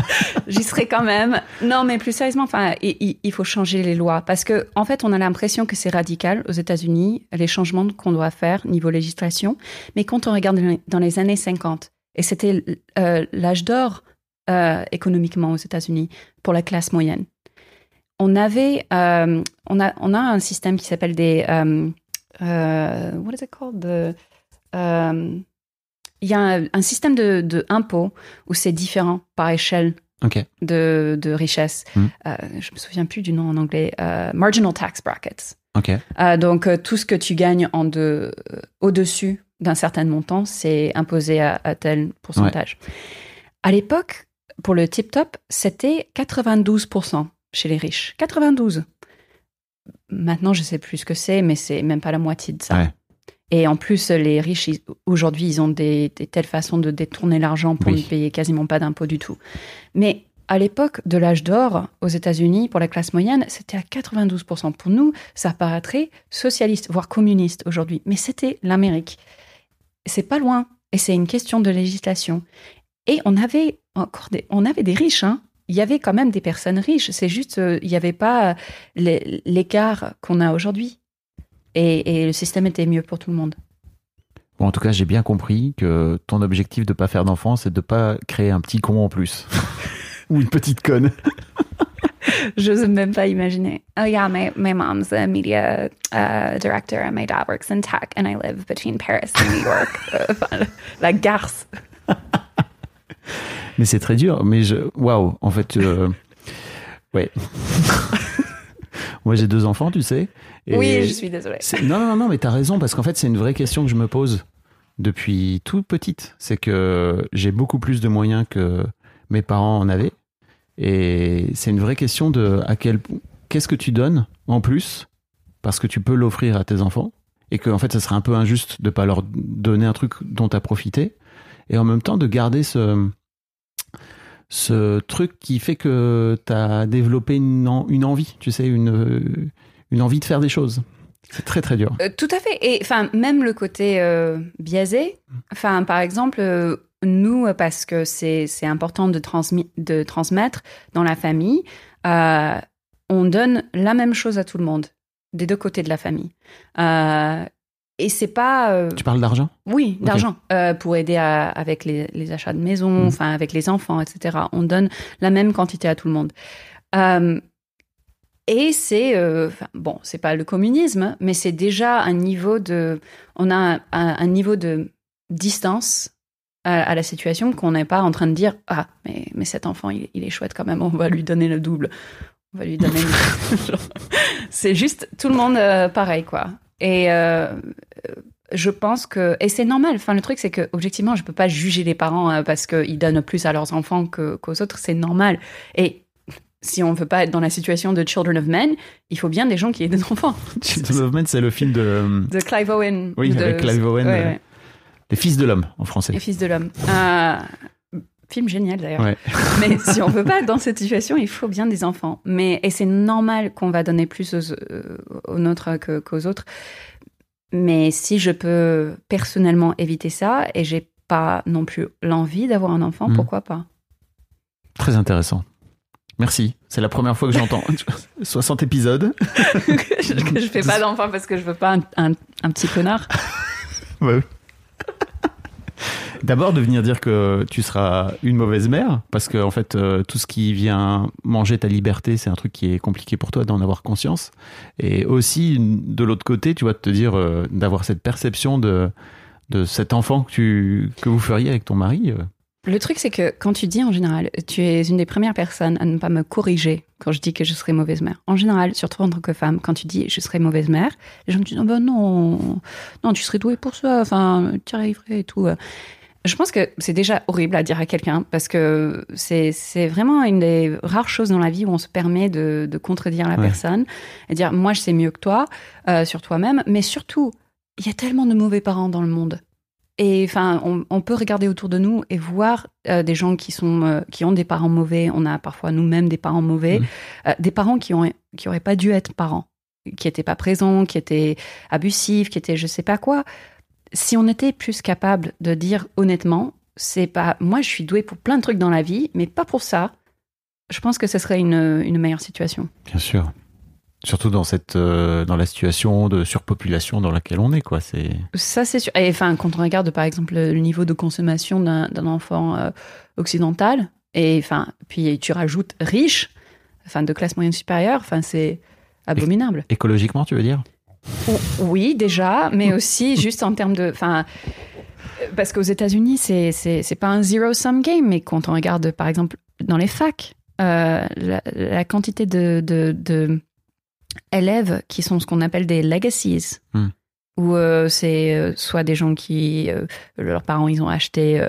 J'y serai quand même. Non, mais plus sérieusement, enfin, il, il- faut changer les lois parce que, en fait, on a l'impression que c'est radical aux États-Unis les changements qu'on doit faire niveau législation. Mais quand on regarde dans les années 50, et c'était euh, l'âge d'or euh, économiquement aux États-Unis pour la classe moyenne, on avait, euh, on a, on a un système qui s'appelle des, what is it called? The, il y a un, un système de, de impôts où c'est différent par échelle de, de richesse.
Mm.
Euh, je me souviens plus du nom en anglais. Marginal tax brackets.
Ok.
Euh, donc tout ce que tu gagnes en de, au-dessus d'un certain montant, c'est imposé à, à tel pourcentage. À l'époque, pour le tip top, c'était 92% chez les riches. 92. Maintenant, je sais plus ce que c'est, mais c'est même pas la moitié de ça.
Ouais.
Et en plus, les riches, aujourd'hui, ils ont des, des telles façons de détourner l'argent pour
Oui.
ne payer quasiment pas d'impôts du tout. Mais à l'époque de l'âge d'or, aux États-Unis, pour la classe moyenne, c'était à 92%. Pour nous, ça paraîtrait socialiste, voire communiste aujourd'hui. Mais c'était l'Amérique. C'est pas loin. Et c'est une question de législation. Et on avait encore des, on avait des riches, hein. Il y avait quand même des personnes riches. C'est juste, euh, il n'y avait pas l'é- l'écart qu'on a aujourd'hui. Et, et le système était mieux pour tout le monde.
Bon, en tout cas, j'ai bien compris que ton objectif de pas faire d'enfant, c'est de pas créer un petit con en plus. Ou une petite conne.
Je n'ose même pas imaginer. Oh yeah, my, my mom's a media uh, director and my dad works in tech and I live between Paris and New York. La garce.
Mais c'est très dur. Mais je, waouh, en fait, euh, ouais. Moi, j'ai deux enfants, tu sais. et
Oui, je suis désolée.
Non, non, non, mais t'as raison parce qu'en fait, c'est une vraie question que je me pose depuis toute petite. C'est que j'ai beaucoup plus de moyens que mes parents en avaient, et c'est une vraie question de à quel qu'est-ce que tu donnes en plus parce que tu peux l'offrir à tes enfants et que en fait, ça serait un peu injuste de pas leur donner un truc dont tu as profité et en même temps de garder ce truc qui fait que tu as développé une envie, tu sais, une, une envie de faire des choses. C'est très très dur.
Euh, tout à fait. Et enfin, même le côté euh, biaisé. Enfin, par exemple, euh, nous, parce que c'est c'est important de, transmi- de transmettre dans la famille, on donne la même chose à tout le monde, des deux côtés de la famille. Et c'est pas.
Tu parles d'argent?
Oui, d'argent pour aider à- avec les, les achats de maison,
Mhm.
enfin avec les enfants, etc. On donne la même quantité à tout le monde. Euh, et c'est euh, bon, c'est pas le communisme, mais c'est déjà un niveau de, on a un, niveau de distance à, la situation qu'on n'est pas en train de dire ah mais mais cet enfant il, est chouette quand même, on va lui donner le double, on va lui donner. c'est juste tout le monde euh, pareil quoi. Et euh, je pense que et c'est normal. Enfin, le truc c'est que objectivement, je peux pas juger les parents euh, parce qu'ils donnent plus à leurs enfants qu'aux autres. C'est normal. Et si on veut pas être dans la situation de Children of Men, il faut bien des gens qui aient des enfants.
Children of Men, c'est le film de euh,
De Clive Owen.
Oui,
de-
avec Clive Owen,
Ouais,
euh,
ouais.
Les Fils de l'homme en français.
Les fils de l'homme. Euh, film génial d'ailleurs.
Ouais.
Mais si on veut pas être dans cette situation, il faut bien des enfants. Mais et c'est normal qu'on va donner plus aux, euh, aux nôtres qu'aux autres. Mais si je peux personnellement éviter ça et j'ai pas non plus l'envie d'avoir un enfant,
Mm.
pourquoi pas?
Très intéressant. Merci. C'est la première fois que j'entends 60 épisodes.
que, je, que je fais pas d'enfant parce que je veux pas un, un- un petit connard.
Ouais, oui. D'abord de venir dire que tu seras une mauvaise mère, parce que en fait euh, tout ce qui vient manger ta liberté, c'est un truc qui est compliqué pour toi d'en avoir conscience. Et aussi de l'autre côté, tu vois, de te dire euh, d'avoir cette perception de de cet enfant que tu que vous feriez avec ton mari. euh.
Le truc, c'est que quand tu dis en général, tu es une des premières personnes à ne pas me corriger quand je dis que je serai mauvaise mère. En général, surtout en tant que femme, quand tu dis je serai mauvaise mère, les gens me disent oh ben non, non, tu serais douée pour ça, enfin, tu arriverais et tout. Je pense que c'est déjà horrible à dire à quelqu'un parce que c'est c'est vraiment une des rares choses dans la vie où on se permet de, de contredire la
Ouais.
personne et dire moi je sais mieux que toi euh, sur toi-même, mais surtout il y a tellement de mauvais parents dans le monde. Et enfin, on, on peut regarder autour de nous et voir euh, des gens qui sont euh, qui ont des parents mauvais. On a parfois nous-mêmes des parents mauvais,
Mhm.
Euh, des parents qui ont qui auraient pas dû être parents, qui étaient pas présents, qui étaient abusifs, qui étaient je sais pas quoi. Si on était plus capable de dire honnêtement, c'est pas moi je suis douée pour plein de trucs dans la vie, mais pas pour ça. Je pense que ce serait une, une meilleure situation.
Bien sûr. Surtout dans cette euh, dans la situation de surpopulation dans laquelle on est, quoi. C'est
Ça, c'est sûr. Et enfin, quand on regarde, par exemple, le niveau de consommation d'un enfant euh, occidental, et enfin, puis tu rajoutes riche, enfin, de classe moyenne supérieure, enfin, c'est abominable.
écologiquement, tu veux dire?
Oui, déjà, mais aussi juste en termes de, enfin, parce qu'aux États-Unis, c'est c'est c'est pas un zero sum game, mais quand on regarde, par exemple, dans les facs, euh, la, la quantité de, de, de élèves qui sont ce qu'on appelle des legacies,
Hmm.
où euh, c'est euh, soit des gens qui, euh, leurs parents, ils ont acheté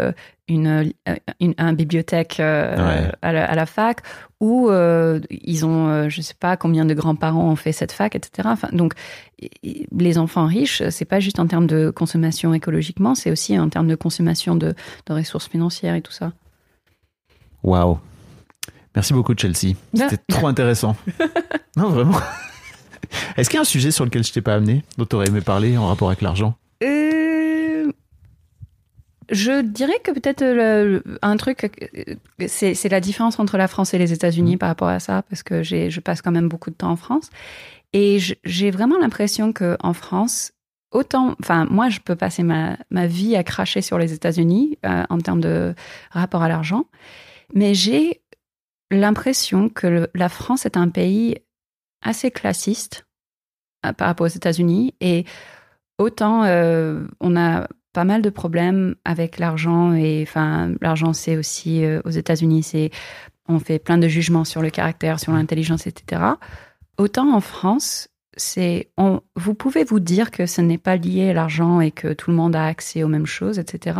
une, une, un bibliothèque euh,
Ouais.
à, la, à la fac, ou euh, ils ont, euh, je sais pas combien de grands-parents ont fait cette fac, etc. Enfin, donc, les enfants riches, c'est pas juste en termes de consommation écologiquement, c'est aussi en termes de consommation de, de ressources financières et tout ça.
Waouh. Merci beaucoup, Chelsea. C'était trop intéressant. non, vraiment. Est-ce qu'il y a un sujet sur lequel je t'ai pas amené, dont tu aurais aimé parler en rapport avec l'argent?
Euh, je dirais que peut-être un truc, euh, c'est la différence entre la France et les États-Unis par rapport à ça, parce que je passe quand même beaucoup de temps en France. Et j'ai vraiment l'impression qu'en France, autant, enfin, moi, je peux passer ma, ma vie à cracher sur les États-Unis euh, en termes de rapport à l'argent, mais j'ai l'impression que le- la France est un pays assez classiste euh, par rapport aux États-Unis. Et autant euh, on a pas mal de problèmes avec l'argent et enfin l'argent c'est aussi euh, aux États-Unis c'est on fait plein de jugements sur le caractère sur l'intelligence etc autant en France c'est on, vous pouvez vous dire que ce n'est pas lié à l'argent et que tout le monde a accès aux mêmes choses etc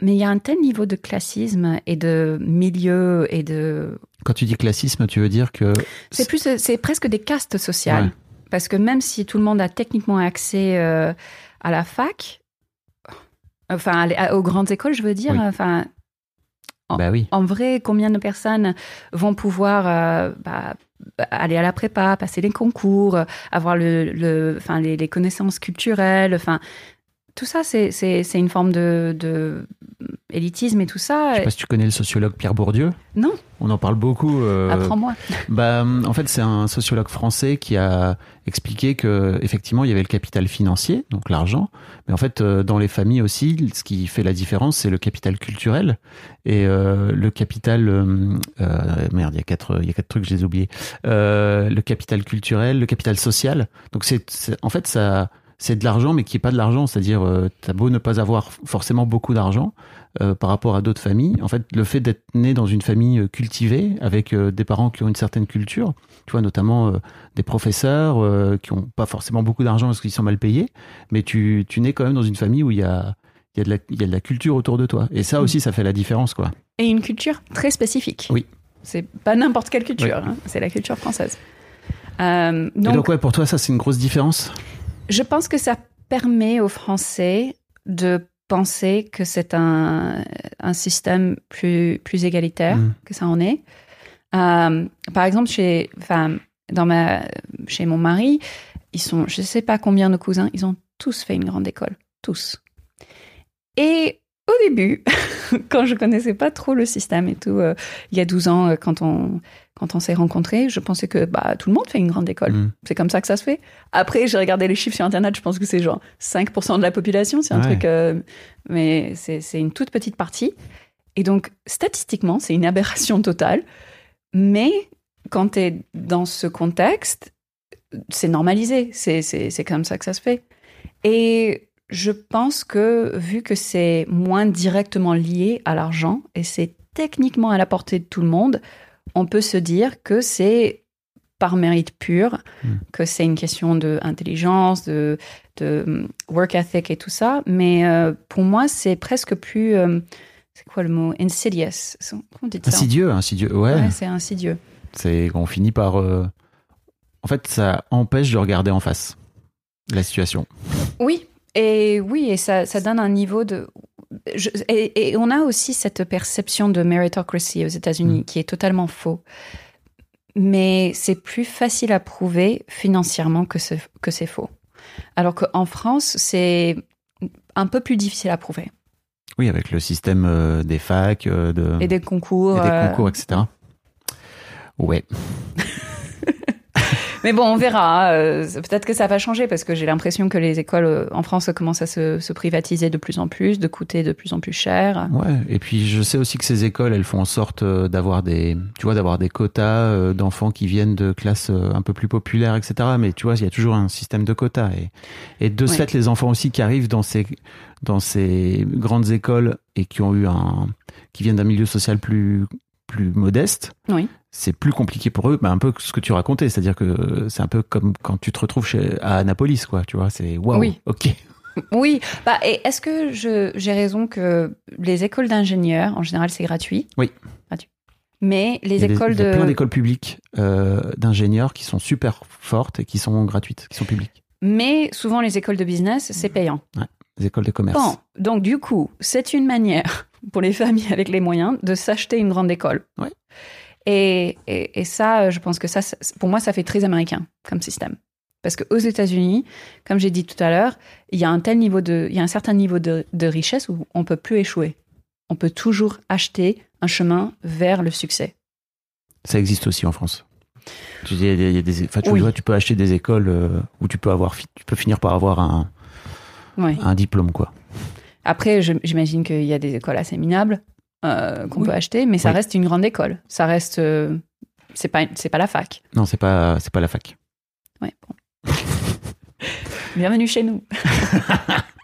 mais il y a un tel niveau de classisme et de milieu et de
Quand tu dis classisme, tu veux dire que
c'est plus, c'est presque des castes sociales.
Ouais.
Parce que même si tout le monde a techniquement accès euh, à la fac, enfin à- aux grandes écoles, je veux dire,
Oui.
enfin
Bah oui.
en vrai, combien de personnes vont pouvoir euh, bah, aller à la prépa, passer les concours, avoir le, les, les connaissances culturelles, enfin tout ça, c'est une forme de, de élitisme et tout ça.
Je sais pas si tu connais le sociologue Pierre Bourdieu.
Non,
On en parle beaucoup. euh,
apprends-moi.
Bah, en fait, c'est un sociologue français qui a expliqué que effectivement, il y avait le capital financier, donc l'argent, mais en fait, euh, dans les familles aussi, ce qui fait la différence, c'est le capital culturel et euh, le capital. euh, merde, il y a quatre, il y a quatre trucs, je les ai oubliés. Le capital culturel, le capital social. Donc, c'est- en fait, ça. C'est de l'argent, mais qui est pas de l'argent, c'est-à-dire, euh, t'as beau ne pas avoir forcément beaucoup d'argent euh, par rapport à d'autres familles. En fait, le fait d'être né dans une famille euh, cultivée, avec euh, des parents qui ont une certaine culture, tu vois, notamment des professeurs qui ont pas forcément beaucoup d'argent parce qu'ils sont mal payés, mais tu, tu nais quand même dans une famille où il y a, y, a de la, y a de la culture autour de toi. Et ça aussi, ça fait la différence, quoi.
Et une culture très spécifique.
Oui.
C'est pas n'importe quelle culture, hein, c'est la culture française. Euh,
Et
donc,
donc, ouais, pour toi, ça, c'est une grosse différence?
Je pense que ça permet aux Français de penser que c'est un, un système plus, plus égalitaire
Mm.
que ça en est. Euh, par exemple, chez, enfin, dans ma, chez mon mari, ils sont, je sais pas combien de cousins, ils ont tous fait une grande école, tous. Et début, quand je connaissais pas trop le système et tout, euh, il y a 12 ans, euh, quand on, quand on s'est rencontrés, je pensais que bah, tout le monde fait une grande école.
Mm.
C'est comme ça que ça se fait. Après, j'ai regardé les chiffres sur Internet, je pense que c'est genre 5% de la population, c'est un
Ouais.
truc... euh, mais c'est une toute petite partie. Et donc, statistiquement, c'est une aberration totale. Mais quand tu es dans ce contexte, c'est normalisé. C'est comme ça que ça se fait. Et je pense que vu que c'est moins directement lié à l'argent et c'est techniquement à la portée de tout le monde, on peut se dire que c'est par mérite pur,
Mm.
que c'est une question d'intelligence, de, de hum, work ethic et tout ça. Mais euh, pour moi, c'est presque plus... euh, c'est quoi le mot? Insidious. Comment ça?
Insidieux, insidieux. Ouais.
Ouais, c'est insidieux.
C'est qu'on finit par. euh, En fait, ça empêche de regarder en face la situation.
Oui, et oui, et ça, ça donne un niveau de. je- et, et on a aussi cette perception de meritocracy aux États-Unis
Mm.
qui est totalement faux. Mais c'est plus facile à prouver financièrement que c'est que c'est faux. Alors qu'en France, c'est un peu plus difficile à prouver.
Oui, avec le système euh, des facs, euh, de,
Et des concours.
et des
euh,
concours, etc. Ouais.
Mais bon, on verra. euh, Peut-être que ça va changer parce que j'ai l'impression que les écoles euh, en France commencent à se, se privatiser de plus en plus, de coûter de plus en plus cher.
Ouais. Et puis, je sais aussi que ces écoles, elles font en sorte euh, d'avoir des, tu vois, d'avoir des quotas d'enfants qui viennent de classes un peu plus populaires, etc. Mais tu vois, il y a toujours un système de quotas. Et, et de ce
Ouais.
fait, les enfants aussi qui arrivent dans ces, dans ces grandes écoles et qui ont eu un, qui viennent d'un milieu social plus, plus modeste.
Oui.
c'est plus compliqué pour eux, bah, un peu ce que tu racontais, c'est-à-dire que c'est un peu comme quand tu te retrouves chez, à Annapolis, quoi, tu vois, c'est waouh,
Oui.
ok.
Oui, bah, et est-ce que j'ai raison que les écoles d'ingénieurs, en général, c'est gratuit?
Oui.
Gratuit. Mais les
Il y a des-
écoles
il y a
de.
plein d'écoles publiques euh, d'ingénieurs qui sont super fortes et qui sont gratuites, qui sont publiques.
Mais souvent, les écoles de business, c'est payant.
Écoles de commerce.
Bon, donc du coup, c'est une manière pour les familles avec les moyens de s'acheter une grande école.
Ouais.
Et, et, et ça, je pense que ça, pour moi, ça fait très américain comme système. Parce qu'aux États-Unis, comme j'ai dit tout à l'heure, il y a un tel niveau de, il y a un certain niveau de, de richesse où on peut plus échouer. On peut toujours acheter un chemin vers le succès.
Ça existe aussi en France. Tu dis, il y a des- il y a des, enfin, tu
Oui.
vois, tu peux acheter des écoles euh, où tu peux avoir, tu peux finir par avoir un,
Ouais.
un diplôme, quoi.
Après, j'imagine qu'il y a des écoles assez minables euh, qu'on
Oui.
peut acheter, mais ça
Oui.
reste une grande école. Ça reste, euh, c'est pas, c'est pas la fac.
Non, c'est pas, c'est pas la fac.
Ouais, bon. Bienvenue chez nous.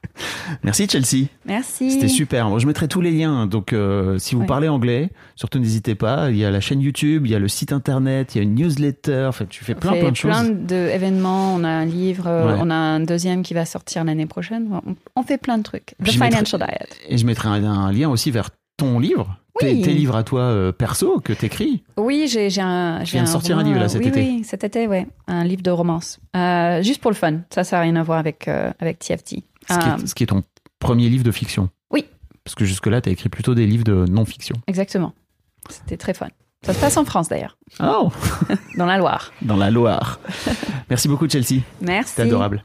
Merci Chelsea.
Merci.
C'était super. Bon, je mettrai tous les liens. Donc, euh, si vous
Ouais.
parlez anglais, surtout n'hésitez pas. Il y a la chaîne YouTube, il y a le site internet, il y a une newsletter. Enfin, tu fais plein, plein de
plein
choses.
d'événements. On a un livre, euh,
Ouais.
on a un deuxième qui va sortir l'année prochaine. On, on fait plein de trucs. The
mettrai-
Financial Diet.
Et je mettrai un, un lien aussi vers ton livre,
Oui.
tes livres à toi euh, perso que t'écris.
Oui, j'ai j'ai un.
Tu viens de sortir un livre, là, cet
oui,
été.
Oui, cet été, ouais. Un livre de romance. Euh, juste pour le fun. Ça, ça n'a rien à voir avec, euh, avec TFT.
Ce, qui est, ce qui est ton premier livre de fiction.
Oui.
Parce que jusque-là, t'as écrit plutôt des livres de non-fiction.
Exactement. C'était très fun. Ça se passe en France d'ailleurs,
Oh
dans la Loire.
Dans la Loire. Merci beaucoup, Chelsea.
Merci.
C'était adorable.